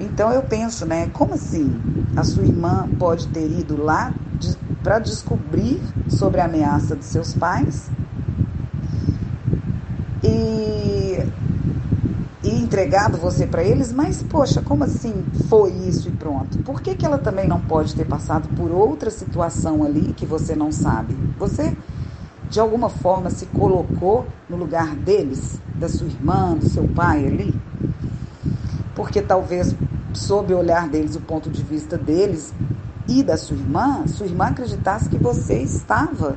S7: Então eu penso, né? Como assim? A sua irmã pode ter ido lá de, para descobrir sobre a ameaça de seus pais e, e entregado você para eles, mas poxa, como assim foi isso e pronto? Por que, que ela também não pode ter passado por outra situação ali que você não sabe? Você de alguma forma se colocou no lugar deles, da sua irmã, do seu pai ali? Porque talvez, sob o olhar deles, o ponto de vista deles, e da sua irmã, sua irmã acreditasse que você estava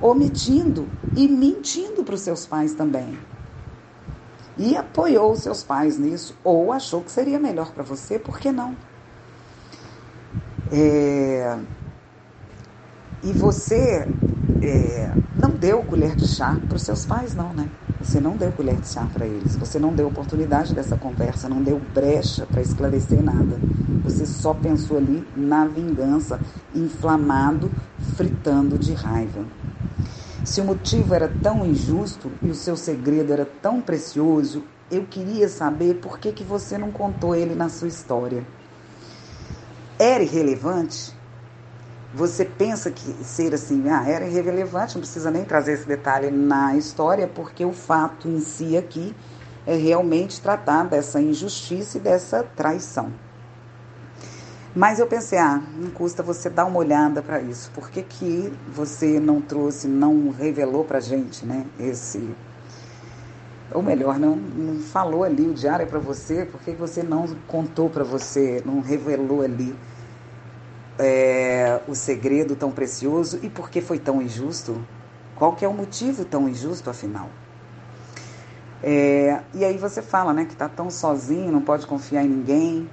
S7: omitindo e mentindo para os seus pais também. E apoiou os seus pais nisso, ou achou que seria melhor para você, por que não? É... E você é... não deu colher de chá para os seus pais, não, né? Você não deu colher de chá para eles, você não deu oportunidade dessa conversa, não deu brecha para esclarecer nada. Você só pensou ali na vingança, inflamado, fritando de raiva. Se o motivo era tão injusto e o seu segredo era tão precioso, eu queria saber por que, que você não contou ele na sua história. Era irrelevante? Você pensa que ser assim, ah, era irrelevante, não precisa nem trazer esse detalhe na história, porque o fato em si aqui é realmente tratar dessa injustiça e dessa traição. Mas eu pensei, ah, não custa você dar uma olhada para isso. Por que, que você não trouxe, não revelou para gente, né? Esse. Ou melhor, não, não falou ali o diário para você, por que você não contou para você, não revelou ali é, o segredo tão precioso e por que foi tão injusto? Qual que é o motivo tão injusto, afinal? É, e aí você fala, né, que está tão sozinho, não pode confiar em ninguém.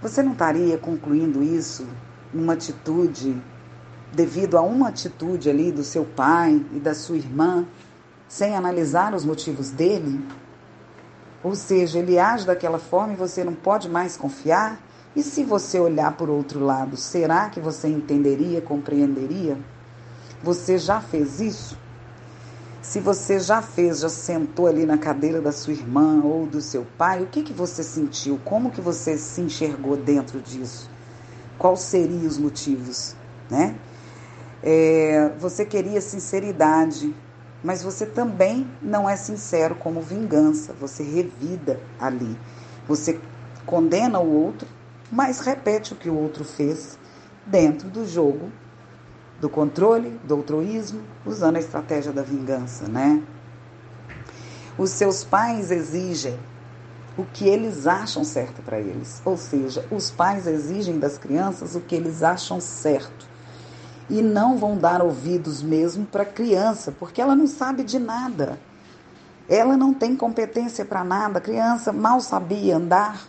S7: Você não estaria concluindo isso numa atitude, devido a uma atitude ali do seu pai e da sua irmã, sem analisar os motivos dele? Ou seja, ele age daquela forma e você não pode mais confiar? E se você olhar por outro lado, será que você entenderia, compreenderia? Você já fez isso? Se você já fez, já sentou ali na cadeira da sua irmã ou do seu pai, o que, que você sentiu? Como que você se enxergou dentro disso? Quais seriam os motivos, né? É, você queria sinceridade, mas você também não é sincero como vingança. Você revida ali. Você condena o outro, mas repete o que o outro fez dentro do jogo do controle, do altruísmo, usando a estratégia da vingança, né? Os seus pais exigem o que eles acham certo para eles. Ou seja, os pais exigem das crianças o que eles acham certo. E não vão dar ouvidos mesmo para a criança, porque ela não sabe de nada. Ela não tem competência para nada. A criança mal sabia andar.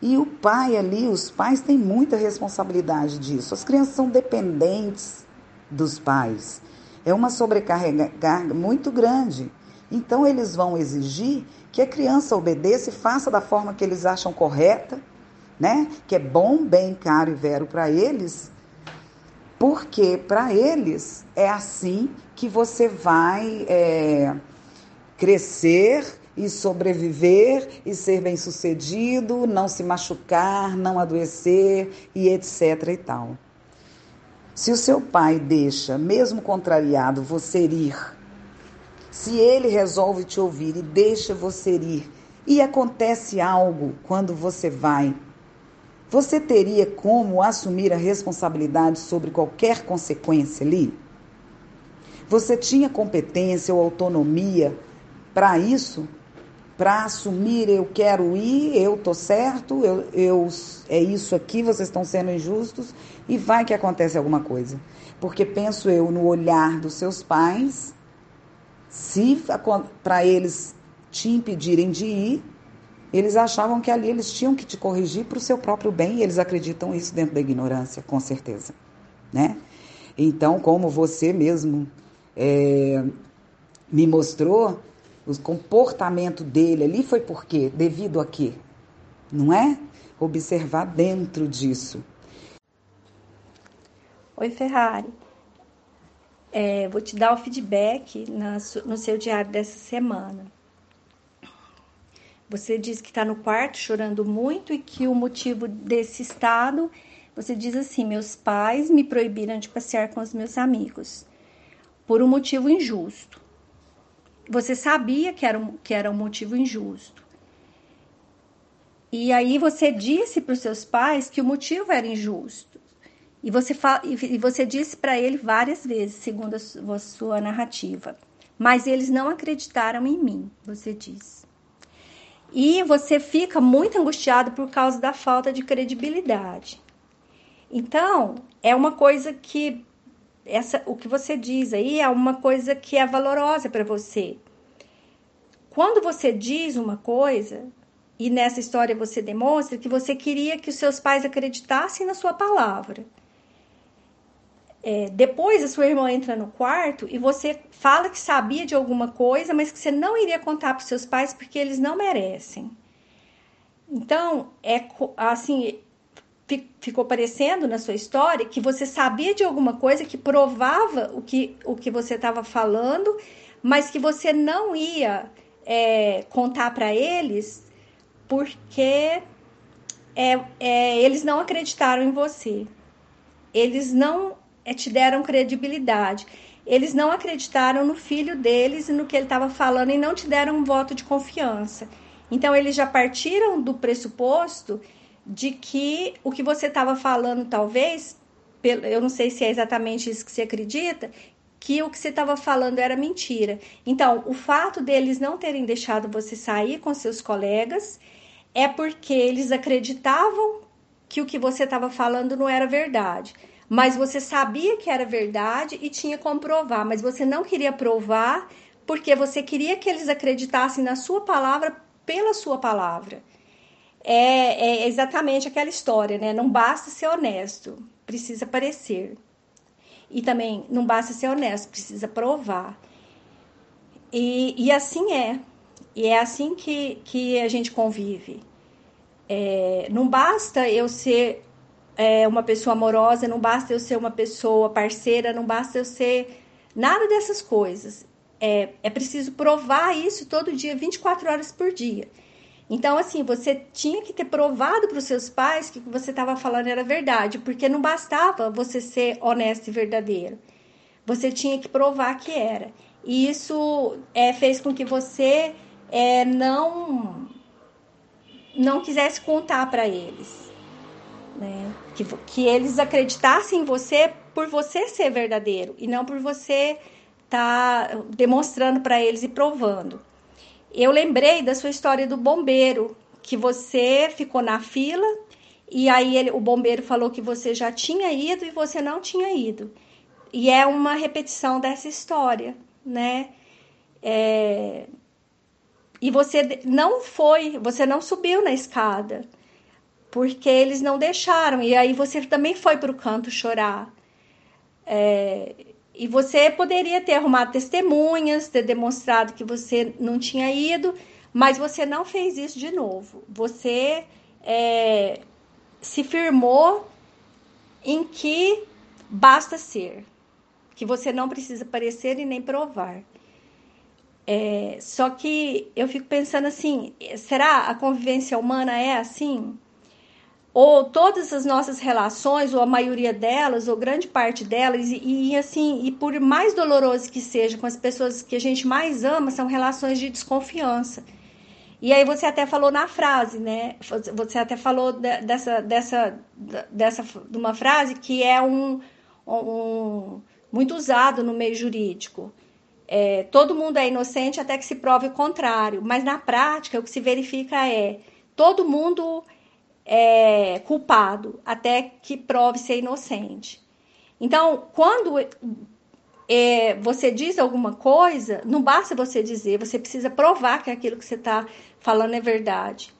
S7: E o pai ali, os pais têm muita responsabilidade disso. As crianças são dependentes dos pais. É uma sobrecarga muito grande. Então eles vão exigir que a criança obedeça e faça da forma que eles acham correta, né? Que é bom, bem, caro e vero para eles, porque para eles é assim que você vai é, crescer e sobreviver e ser bem sucedido, não se machucar, não adoecer e etc e tal. Se o seu pai deixa, mesmo contrariado, você ir, se ele resolve te ouvir e deixa você ir, e acontece algo quando você vai, você teria como assumir a responsabilidade sobre qualquer consequência ali? Você tinha competência ou autonomia para isso? Para assumir eu quero ir, eu tô certo, eu, eu é isso aqui, vocês estão sendo injustos e vai que acontece alguma coisa. Porque penso eu no olhar dos seus pais, se para eles te impedirem de ir, eles achavam que ali eles tinham que te corrigir para o seu próprio bem e eles acreditam isso dentro da ignorância, com certeza, né? Então, como você mesmo é, me mostrou, o comportamento dele ali foi por quê? Devido a quê? Não é? Observar dentro disso.
S8: Oi, Ferrari. É, vou te dar o feedback no seu diário dessa semana. Você diz que está no quarto chorando muito e que o motivo desse estado, você diz assim: meus pais me proibiram de passear com os meus amigos por um motivo injusto. Você sabia que era um, que era um motivo injusto. E aí você disse para os seus pais que o motivo era injusto. E você, e você disse para ele várias vezes, segundo a sua narrativa. Mas eles não acreditaram em mim, você disse. E você fica muito angustiado por causa da falta de credibilidade. Então, é uma coisa que essa, o que você diz aí é uma coisa que é valorosa para você. Quando você diz uma coisa, e nessa história você demonstra que você queria que os seus pais acreditassem na sua palavra. É, depois a sua irmã entra no quarto e você fala que sabia de alguma coisa, mas que você não iria contar para os seus pais porque eles não merecem. Então, é assim, ficou parecendo na sua história que você sabia de alguma coisa que provava o que, o que você estava falando, mas que você não ia é, contar para eles porque é, é, eles não acreditaram em você. Eles não é, te deram credibilidade. Eles não acreditaram no filho deles e no que ele estava falando e não te deram um voto de confiança. Então, eles já partiram do pressuposto de que o que você estava falando, talvez, eu não sei se é exatamente isso que você acredita, que o que você estava falando era mentira. Então, o fato deles não terem deixado você sair com seus colegas é porque eles acreditavam que o que você estava falando não era verdade. Mas você sabia que era verdade e tinha como provar, mas você não queria provar porque você queria que eles acreditassem na sua palavra pela sua palavra é, é exatamente aquela história, né? Não basta ser honesto, precisa parecer. E também não basta ser honesto, precisa provar. E, e assim é. E é assim que, que a gente convive. É, não basta eu ser é, uma pessoa amorosa, não basta eu ser uma pessoa parceira, não basta eu ser nada dessas coisas. É, é preciso provar isso todo dia, 24 horas por dia. Então, assim, você tinha que ter provado para os seus pais que o que você estava falando era verdade, porque não bastava você ser honesto e verdadeiro. Você tinha que provar que era. E isso é, fez com que você é, não não quisesse contar para eles, né? Que, que eles acreditassem em você por você ser verdadeiro e não por você estar tá demonstrando para eles e provando eu lembrei da sua história do bombeiro, que você ficou na fila e aí ele, o bombeiro falou que você já tinha ido e você não tinha ido. E é uma repetição dessa história, né? É... E você não foi, você não subiu na escada, porque eles não deixaram. E aí você também foi para o canto chorar. É... E você poderia ter arrumado testemunhas, ter demonstrado que você não tinha ido, mas você não fez isso de novo. Você é, se firmou em que basta ser, que você não precisa parecer e nem provar. É, só que eu fico pensando assim: será a convivência humana é assim? Ou todas as nossas relações, ou a maioria delas, ou grande parte delas, e, e, assim, e por mais doloroso que seja com as pessoas que a gente mais ama, são relações de desconfiança. E aí você até falou na frase, né? Você até falou dessa, dessa, dessa, de uma frase que é um, um muito usado no meio jurídico. é, todo mundo é inocente até que se prove o contrário. Mas na prática, o que se verifica é todo mundo é culpado até que prove ser inocente. Então, quando é, você diz alguma coisa, não basta você dizer, você precisa provar que aquilo que você está falando é verdade.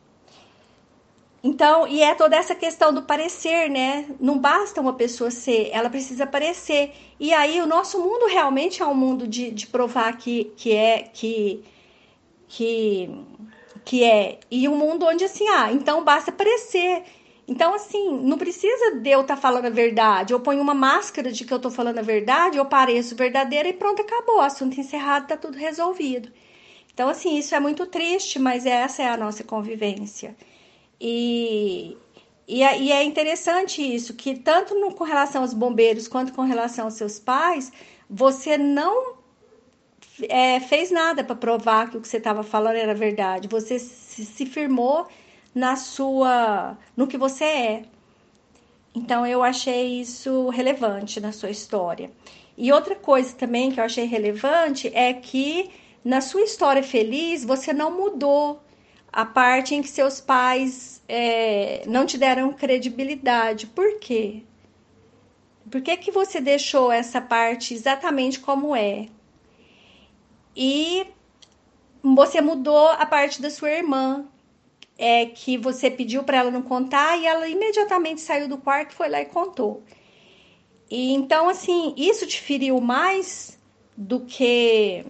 S8: Então, e é toda essa questão do parecer, né? Não basta uma pessoa ser, ela precisa parecer. E aí o nosso mundo realmente é um mundo de, de provar que, que é que, que que é e um mundo onde assim, ah, então basta parecer. Então, assim, não precisa de eu estar tá falando a verdade. Eu ponho uma máscara de que eu estou falando a verdade, eu pareço verdadeira e pronto, acabou. Assunto encerrado, está tudo resolvido. Então, assim, isso é muito triste, mas essa é a nossa convivência. E, e, é, e é interessante isso, que tanto no, com relação aos bombeiros quanto com relação aos seus pais, você não é, fez nada para provar que o que você estava falando era verdade. Você se, firmou na sua, no que você é. Então eu achei isso relevante na sua história. E outra coisa também que eu achei relevante é que na sua história feliz você não mudou a parte em que seus pais é, não te deram credibilidade. Por quê? Por que, que você deixou essa parte exatamente como é? E você mudou a parte da sua irmã, é que você pediu para ela não contar e ela imediatamente saiu do quarto, foi lá e contou. E então assim, isso te feriu mais do que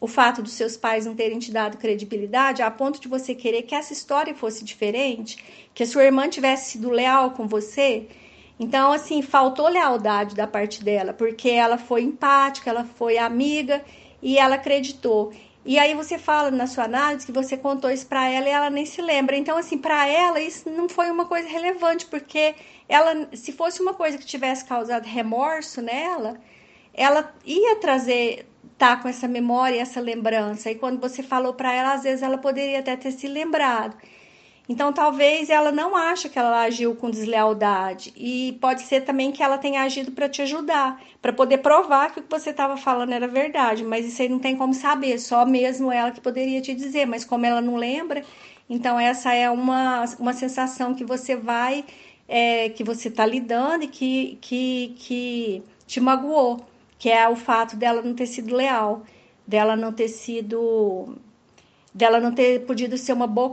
S8: o fato dos seus pais não terem te dado credibilidade, a ponto de você querer que essa história fosse diferente, que a sua irmã tivesse sido leal com você. Então, assim, faltou lealdade da parte dela, porque ela foi empática, ela foi amiga e ela acreditou. E aí você fala na sua análise que você contou isso para ela e ela nem se lembra. Então, assim, para ela isso não foi uma coisa relevante, porque ela, se fosse uma coisa que tivesse causado remorso nela, ela ia trazer tá com essa memória, essa lembrança. E quando você falou para ela, às vezes ela poderia até ter se lembrado. Então, talvez ela não ache que ela agiu com deslealdade. E pode ser também que ela tenha agido para te ajudar, para poder provar que o que você estava falando era verdade. Mas isso aí não tem como saber, só mesmo ela que poderia te dizer. Mas como ela não lembra, então essa é uma, uma sensação que você vai, é, que você está lidando e que, que, que te magoou, que é o fato dela não ter sido leal, dela não ter sido. dela não ter podido ser uma boa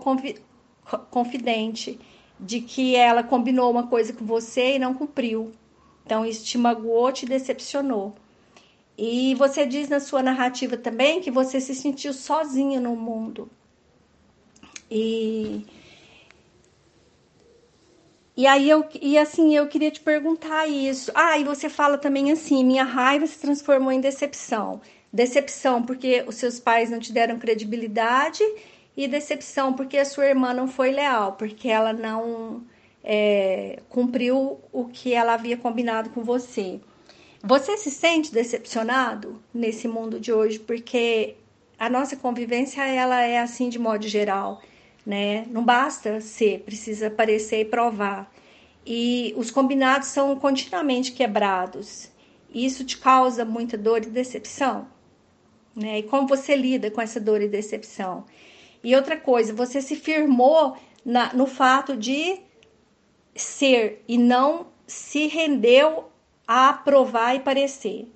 S8: confidente de que ela combinou uma coisa com você e não cumpriu. Então isso te magoou, te decepcionou. E você diz na sua narrativa também que você se sentiu sozinha no mundo. E e aí eu e assim eu queria te perguntar isso. Ah, e você fala também assim, minha raiva se transformou em decepção. Decepção porque os seus pais não te deram credibilidade e decepção porque a sua irmã não foi leal, porque ela não é, cumpriu o que ela havia combinado com você. Você se sente decepcionado nesse mundo de hoje porque a nossa convivência ela é assim de modo geral, né? Não basta ser, precisa aparecer e provar. E os combinados são continuamente quebrados. Isso te causa muita dor e decepção, né? E como você lida com essa dor e decepção? E outra coisa, você se firmou na, no fato de ser e não se rendeu a provar e parecer.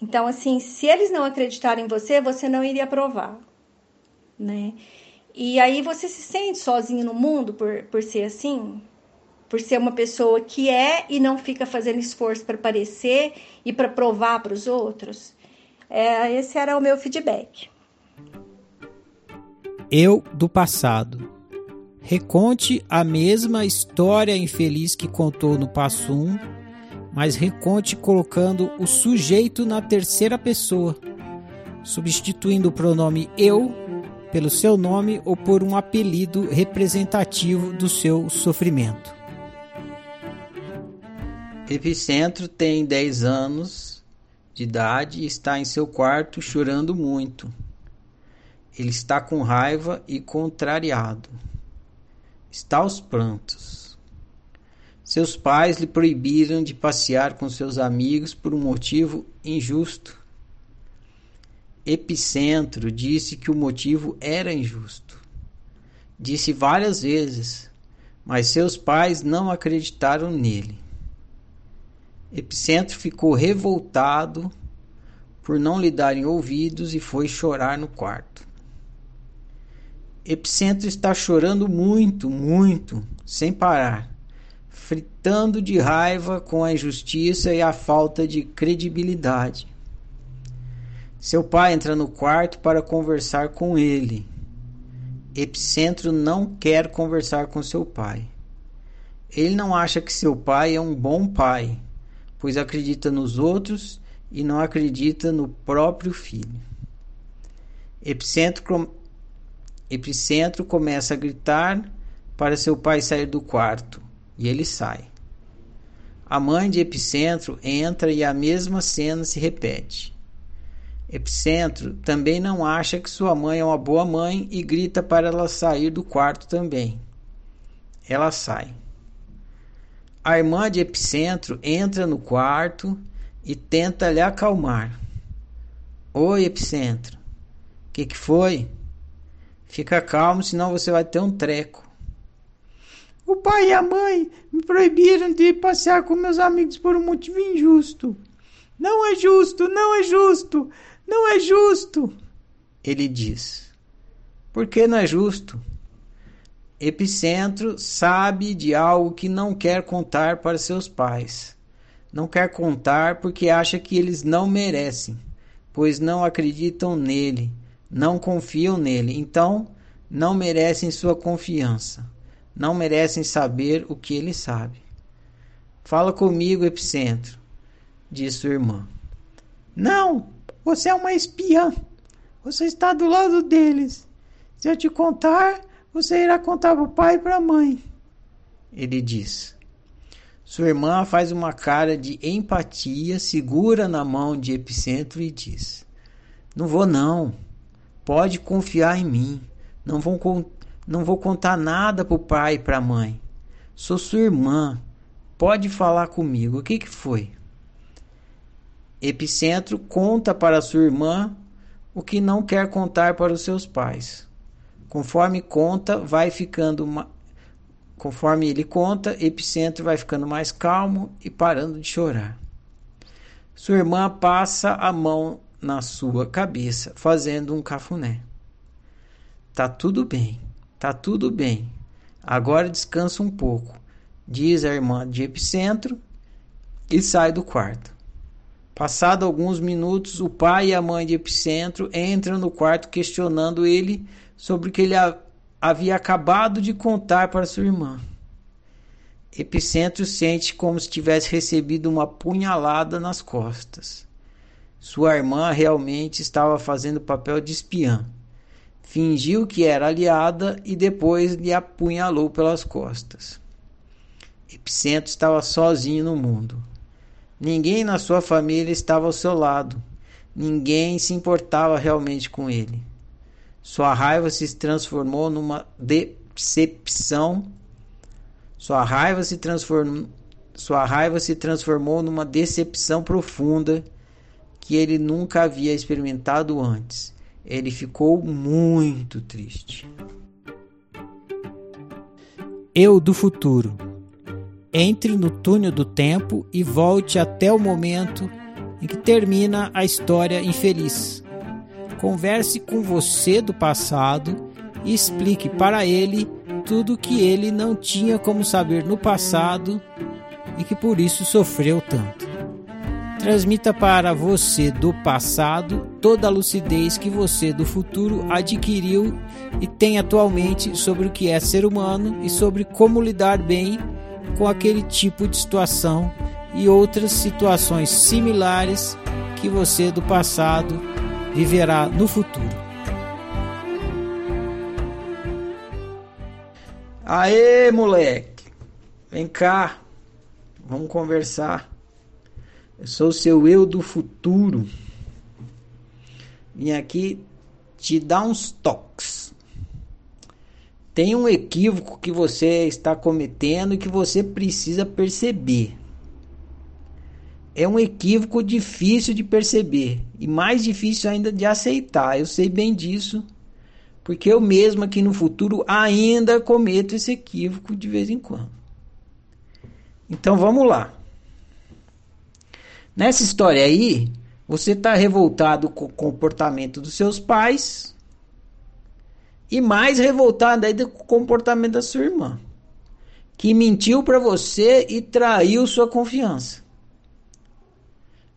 S8: Então, assim, se eles não acreditarem em você, você não iria provar, né? E aí você se sente sozinho no mundo por, por ser assim? Por ser uma pessoa que é e não fica fazendo esforço para parecer e para provar para os outros? É, esse era o meu feedback.
S2: Eu do passado. Reconte a mesma história infeliz que contou no passo 1, mas reconte colocando o sujeito na terceira pessoa, substituindo o pronome eu pelo seu nome ou por um apelido representativo do seu sofrimento.
S1: Epicentro tem 10 anos de idade e está em seu quarto chorando muito. Ele está com raiva e contrariado. Está aos prantos. Seus pais lhe proibiram de passear com seus amigos por um motivo injusto. Epicentro disse que o motivo era injusto. Disse várias vezes, mas seus pais não acreditaram nele. Epicentro ficou revoltado por não lhe darem ouvidos e foi chorar no quarto. Epicentro está chorando muito, muito, sem parar, fritando de raiva com a injustiça e a falta de credibilidade. Seu pai entra no quarto para conversar com ele. Epicentro não quer conversar com seu pai. Ele não acha que seu pai é um bom pai, pois acredita nos outros e não acredita no próprio filho. Epicentro, Epicentro começa a gritar para seu pai sair do quarto e ele sai. A mãe de Epicentro entra e a mesma cena se repete. Epicentro também não acha que sua mãe é uma boa mãe e grita para ela sair do quarto também. Ela sai. A irmã de Epicentro entra no quarto e tenta lhe acalmar. Oi, Epicentro. Que, que foi? Fica calmo, senão você vai ter um treco. O pai e a mãe me proibiram de passear com meus amigos por um motivo injusto. Não é justo, não é justo. Não é justo, ele diz. Por que não é justo? Epicentro sabe de algo que não quer contar para seus pais. Não quer contar porque acha que eles não merecem, pois não acreditam nele, não confiam nele. Então, não merecem sua confiança. Não merecem saber o que ele sabe. Fala comigo, Epicentro, disse sua irmã. Não, você é uma espiã. Você está do lado deles. Se eu te contar, você irá contar para o pai e para a mãe. Ele diz. Sua irmã faz uma cara de empatia, segura na mão de Epicentro e diz: Não vou, não. Pode confiar em mim. Não vou, não vou contar nada para o pai e para a mãe. Sou sua irmã. Pode falar comigo. O que, que foi? Epicentro conta para sua irmã o que não quer contar para os seus pais. Conforme conta, vai ficando conforme ele conta, Epicentro vai ficando mais calmo e parando de chorar. Sua irmã passa a mão na sua cabeça, fazendo um cafuné. Tá tudo bem, tá tudo bem. Agora descansa um pouco, diz a irmã de Epicentro e sai do quarto. Passado alguns minutos, o pai e a mãe de Epicentro entram no quarto questionando ele sobre o que ele havia acabado de contar para sua irmã. Epicentro sente como se tivesse recebido uma punhalada nas costas. Sua irmã realmente estava fazendo papel de espiã. Fingiu que era aliada e depois lhe apunhalou pelas costas. Epicentro estava sozinho no mundo. Ninguém na sua família estava ao seu lado. Ninguém se importava realmente com ele. Sua raiva se transformou numa decepção. Sua raiva se transformou, sua raiva se transformou numa decepção profunda que ele nunca havia experimentado antes. Ele ficou muito triste.
S2: Eu do futuro entre no túnel do tempo e volte até o momento em que termina a história infeliz. Converse com você do passado e explique para ele tudo que ele não tinha como saber no passado e que por isso sofreu tanto. Transmita para você do passado toda a lucidez que você do futuro adquiriu e tem atualmente sobre o que é ser humano e sobre como lidar bem com aquele tipo de situação e outras situações similares que você do passado viverá no futuro.
S1: Aê, moleque! Vem cá, vamos conversar. Eu sou seu eu do futuro. Vim aqui te dar uns toques tem um equívoco que você está cometendo e que você precisa perceber. é um equívoco difícil de perceber e mais difícil ainda de aceitar. Eu sei bem disso, porque eu mesmo aqui no futuro ainda cometo esse equívoco de vez em quando. Então vamos lá. Nessa história aí, você está revoltado com o comportamento dos seus pais e mais revoltado ainda com o comportamento da sua irmã, que mentiu para você e traiu sua confiança.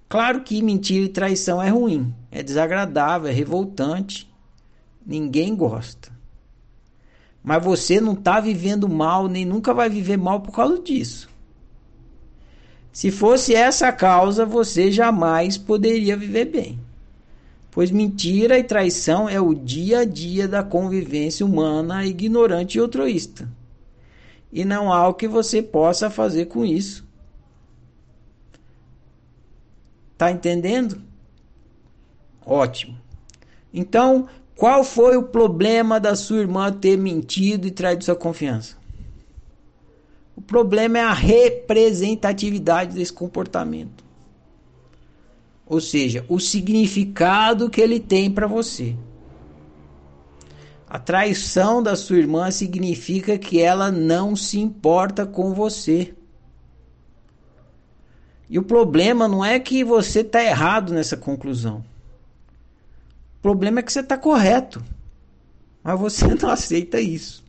S1: Claro que mentira e traição é ruim, é desagradável, é revoltante, ninguém gosta. Mas você não está vivendo mal, nem nunca vai viver mal por causa disso. Se fosse essa a causa, você jamais poderia viver bem. Pois mentira e traição é o dia a dia da convivência humana ignorante e altruísta. E não há o que você possa fazer com isso. Tá entendendo? Ótimo. Então, qual foi o problema da sua irmã ter mentido e traído sua confiança? O problema é a representatividade desse comportamento. Ou seja, o significado que ele tem para você. A traição da sua irmã significa que ela não se importa com você. E o problema não é que você está errado nessa conclusão. O problema é que você está correto. Mas você (laughs) não aceita isso.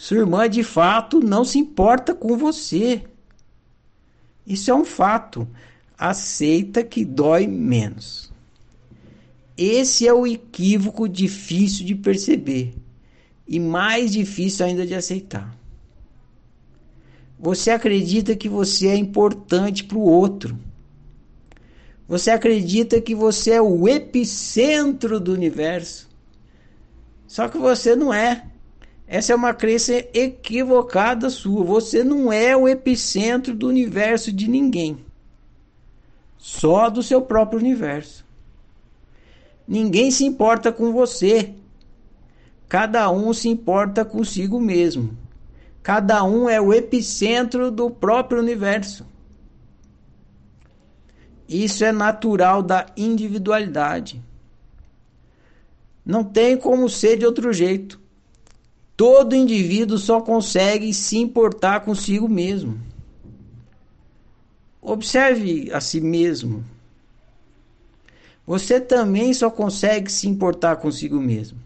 S1: Sua irmã de fato não se importa com você. Isso é um fato. Aceita que dói menos. Esse é o equívoco difícil de perceber e mais difícil ainda de aceitar. Você acredita que você é importante para o outro. Você acredita que você é o epicentro do universo. Só que você não é. Essa é uma crença equivocada sua. Você não é o epicentro do universo de ninguém. Só do seu próprio universo. Ninguém se importa com você. Cada um se importa consigo mesmo. Cada um é o epicentro do próprio universo. Isso é natural da individualidade. Não tem como ser de outro jeito. Todo indivíduo só consegue se importar consigo mesmo. Observe a si mesmo. Você também só consegue se importar consigo mesmo.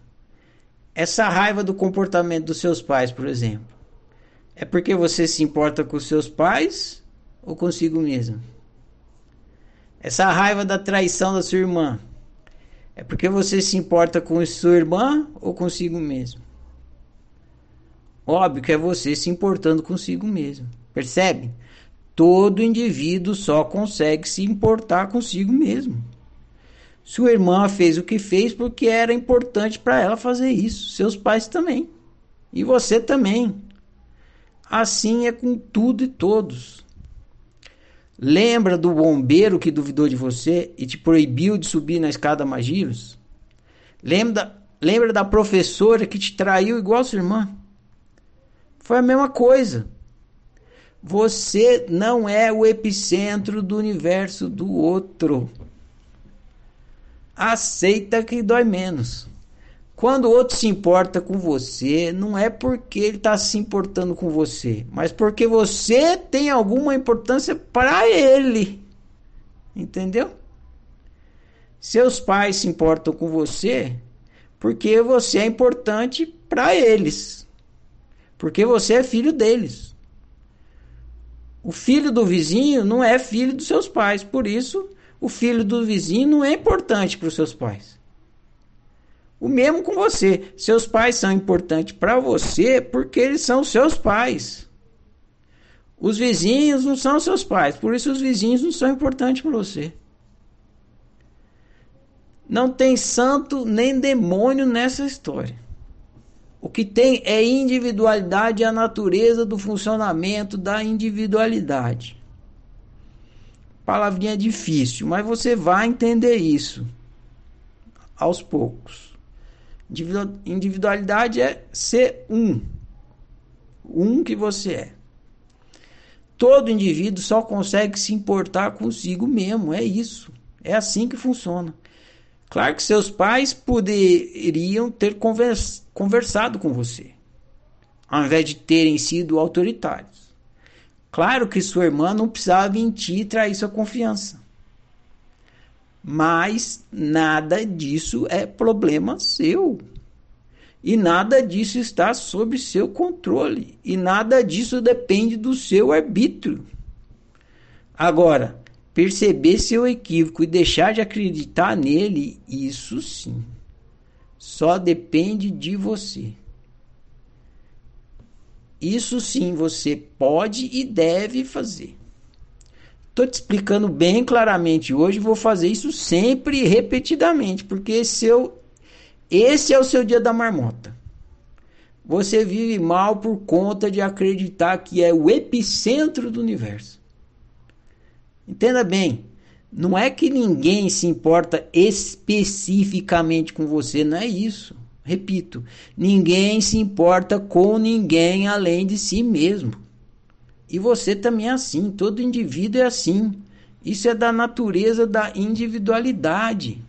S1: Essa raiva do comportamento dos seus pais, por exemplo, é porque você se importa com seus pais ou consigo mesmo? Essa raiva da traição da sua irmã é porque você se importa com sua irmã ou consigo mesmo? Óbvio que é você se importando consigo mesmo. Percebe? Todo indivíduo só consegue se importar consigo mesmo. Sua irmã fez o que fez porque era importante para ela fazer isso. Seus pais também. E você também. Assim é com tudo e todos. Lembra do bombeiro que duvidou de você e te proibiu de subir na escada Magiros? Lembra, lembra da professora que te traiu igual sua irmã? Foi a mesma coisa. Você não é o epicentro do universo do outro. Aceita que dói menos. Quando o outro se importa com você, não é porque ele está se importando com você, mas porque você tem alguma importância para ele. Entendeu? Seus pais se importam com você porque você é importante para eles. Porque você é filho deles. O filho do vizinho não é filho dos seus pais, por isso o filho do vizinho não é importante para os seus pais. O mesmo com você. Seus pais são importantes para você porque eles são seus pais. Os vizinhos não são seus pais, por isso os vizinhos não são importantes para você. Não tem santo nem demônio nessa história. O que tem é individualidade e a natureza do funcionamento da individualidade. Palavrinha difícil, mas você vai entender isso aos poucos. Individualidade é ser um. Um que você é. Todo indivíduo só consegue se importar consigo mesmo, é isso. É assim que funciona. Claro que seus pais poderiam ter conversado com você, ao invés de terem sido autoritários. Claro que sua irmã não precisava mentir e trair sua confiança. Mas nada disso é problema seu. E nada disso está sob seu controle. E nada disso depende do seu arbítrio. Agora, perceber seu equívoco e deixar de acreditar nele, isso sim. Só depende de você. Isso sim você pode e deve fazer. Estou te explicando bem claramente hoje, vou fazer isso sempre repetidamente, porque esse é esse é o seu dia da marmota. Você vive mal por conta de acreditar que é o epicentro do universo. Entenda bem, não é que ninguém se importa especificamente com você, não é isso. Repito, ninguém se importa com ninguém além de si mesmo. E você também é assim, todo indivíduo é assim. Isso é da natureza da individualidade.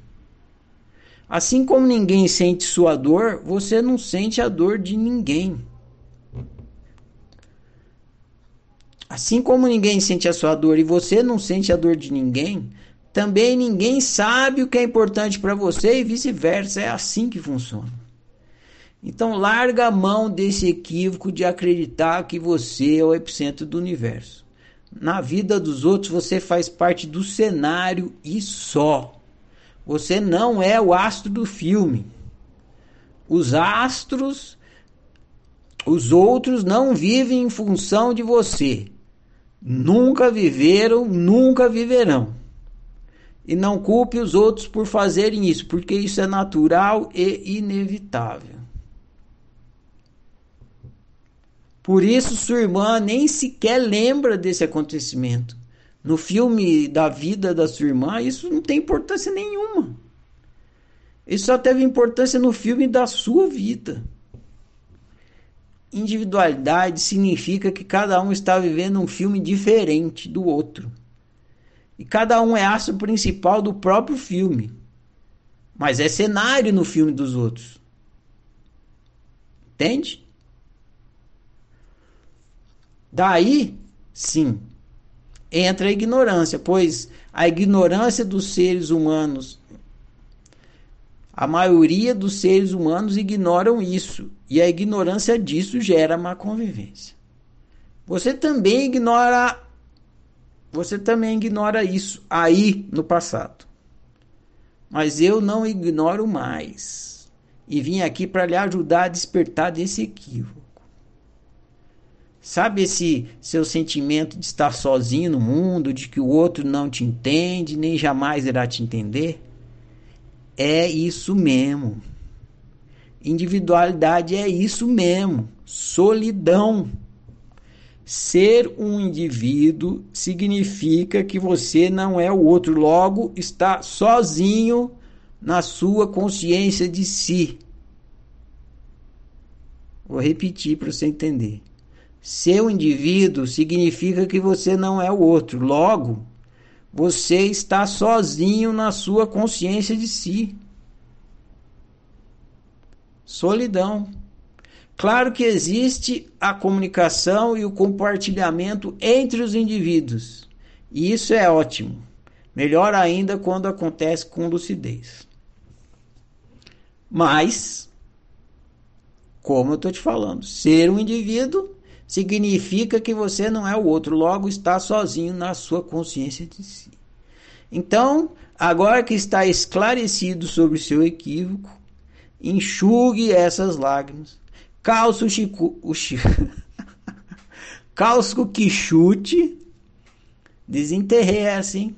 S1: Assim como ninguém sente sua dor, você não sente a dor de ninguém. Assim como ninguém sente a sua dor e você não sente a dor de ninguém, também ninguém sabe o que é importante para você e vice-versa. É assim que funciona. Então larga a mão desse equívoco de acreditar que você é o epicentro do universo. Na vida dos outros você faz parte do cenário e só. Você não é o astro do filme. Os astros, os outros não vivem em função de você. Nunca viveram, nunca viverão. E não culpe os outros por fazerem isso, porque isso é natural e inevitável. Por isso, sua irmã nem sequer lembra desse acontecimento no filme da vida da sua irmã, isso não tem importância nenhuma. Isso só teve importância no filme da sua vida. Individualidade significa que cada um está vivendo um filme diferente do outro. E cada um é astro principal do próprio filme. Mas é cenário no filme dos outros. Entende? Daí, sim, entra a ignorância, pois a ignorância dos seres humanos, a maioria dos seres humanos ignoram isso, e a ignorância disso gera má convivência. Você também ignora você também ignora isso aí no passado. Mas eu não ignoro mais. E vim aqui para lhe ajudar a despertar desse equívoco. Sabe esse seu sentimento de estar sozinho no mundo, de que o outro não te entende, nem jamais irá te entender? É isso mesmo. Individualidade é isso mesmo. Solidão. Ser um indivíduo significa que você não é o outro, logo está sozinho na sua consciência de si. Vou repetir para você entender. Seu indivíduo significa que você não é o outro. Logo, você está sozinho na sua consciência de si. Solidão. Claro que existe a comunicação e o compartilhamento entre os indivíduos. E isso é ótimo. Melhor ainda quando acontece com lucidez. Mas, como eu estou te falando, ser um indivíduo significa que você não é o outro, logo está sozinho na sua consciência de si. Então, agora que está esclarecido sobre o seu equívoco, enxugue essas lágrimas, calça o chico, o chico, (laughs) calça o que chute, desenterre assim,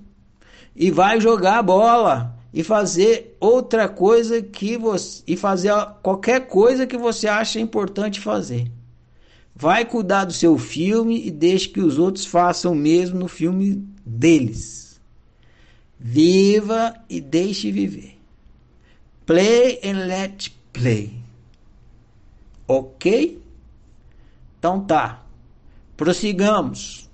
S1: e vai jogar a bola e fazer outra coisa que você e fazer qualquer coisa que você acha importante fazer. Vai cuidar do seu filme e deixe que os outros façam o mesmo no filme deles. Viva e deixe viver. Play and let play. Ok? Então tá. Prossigamos.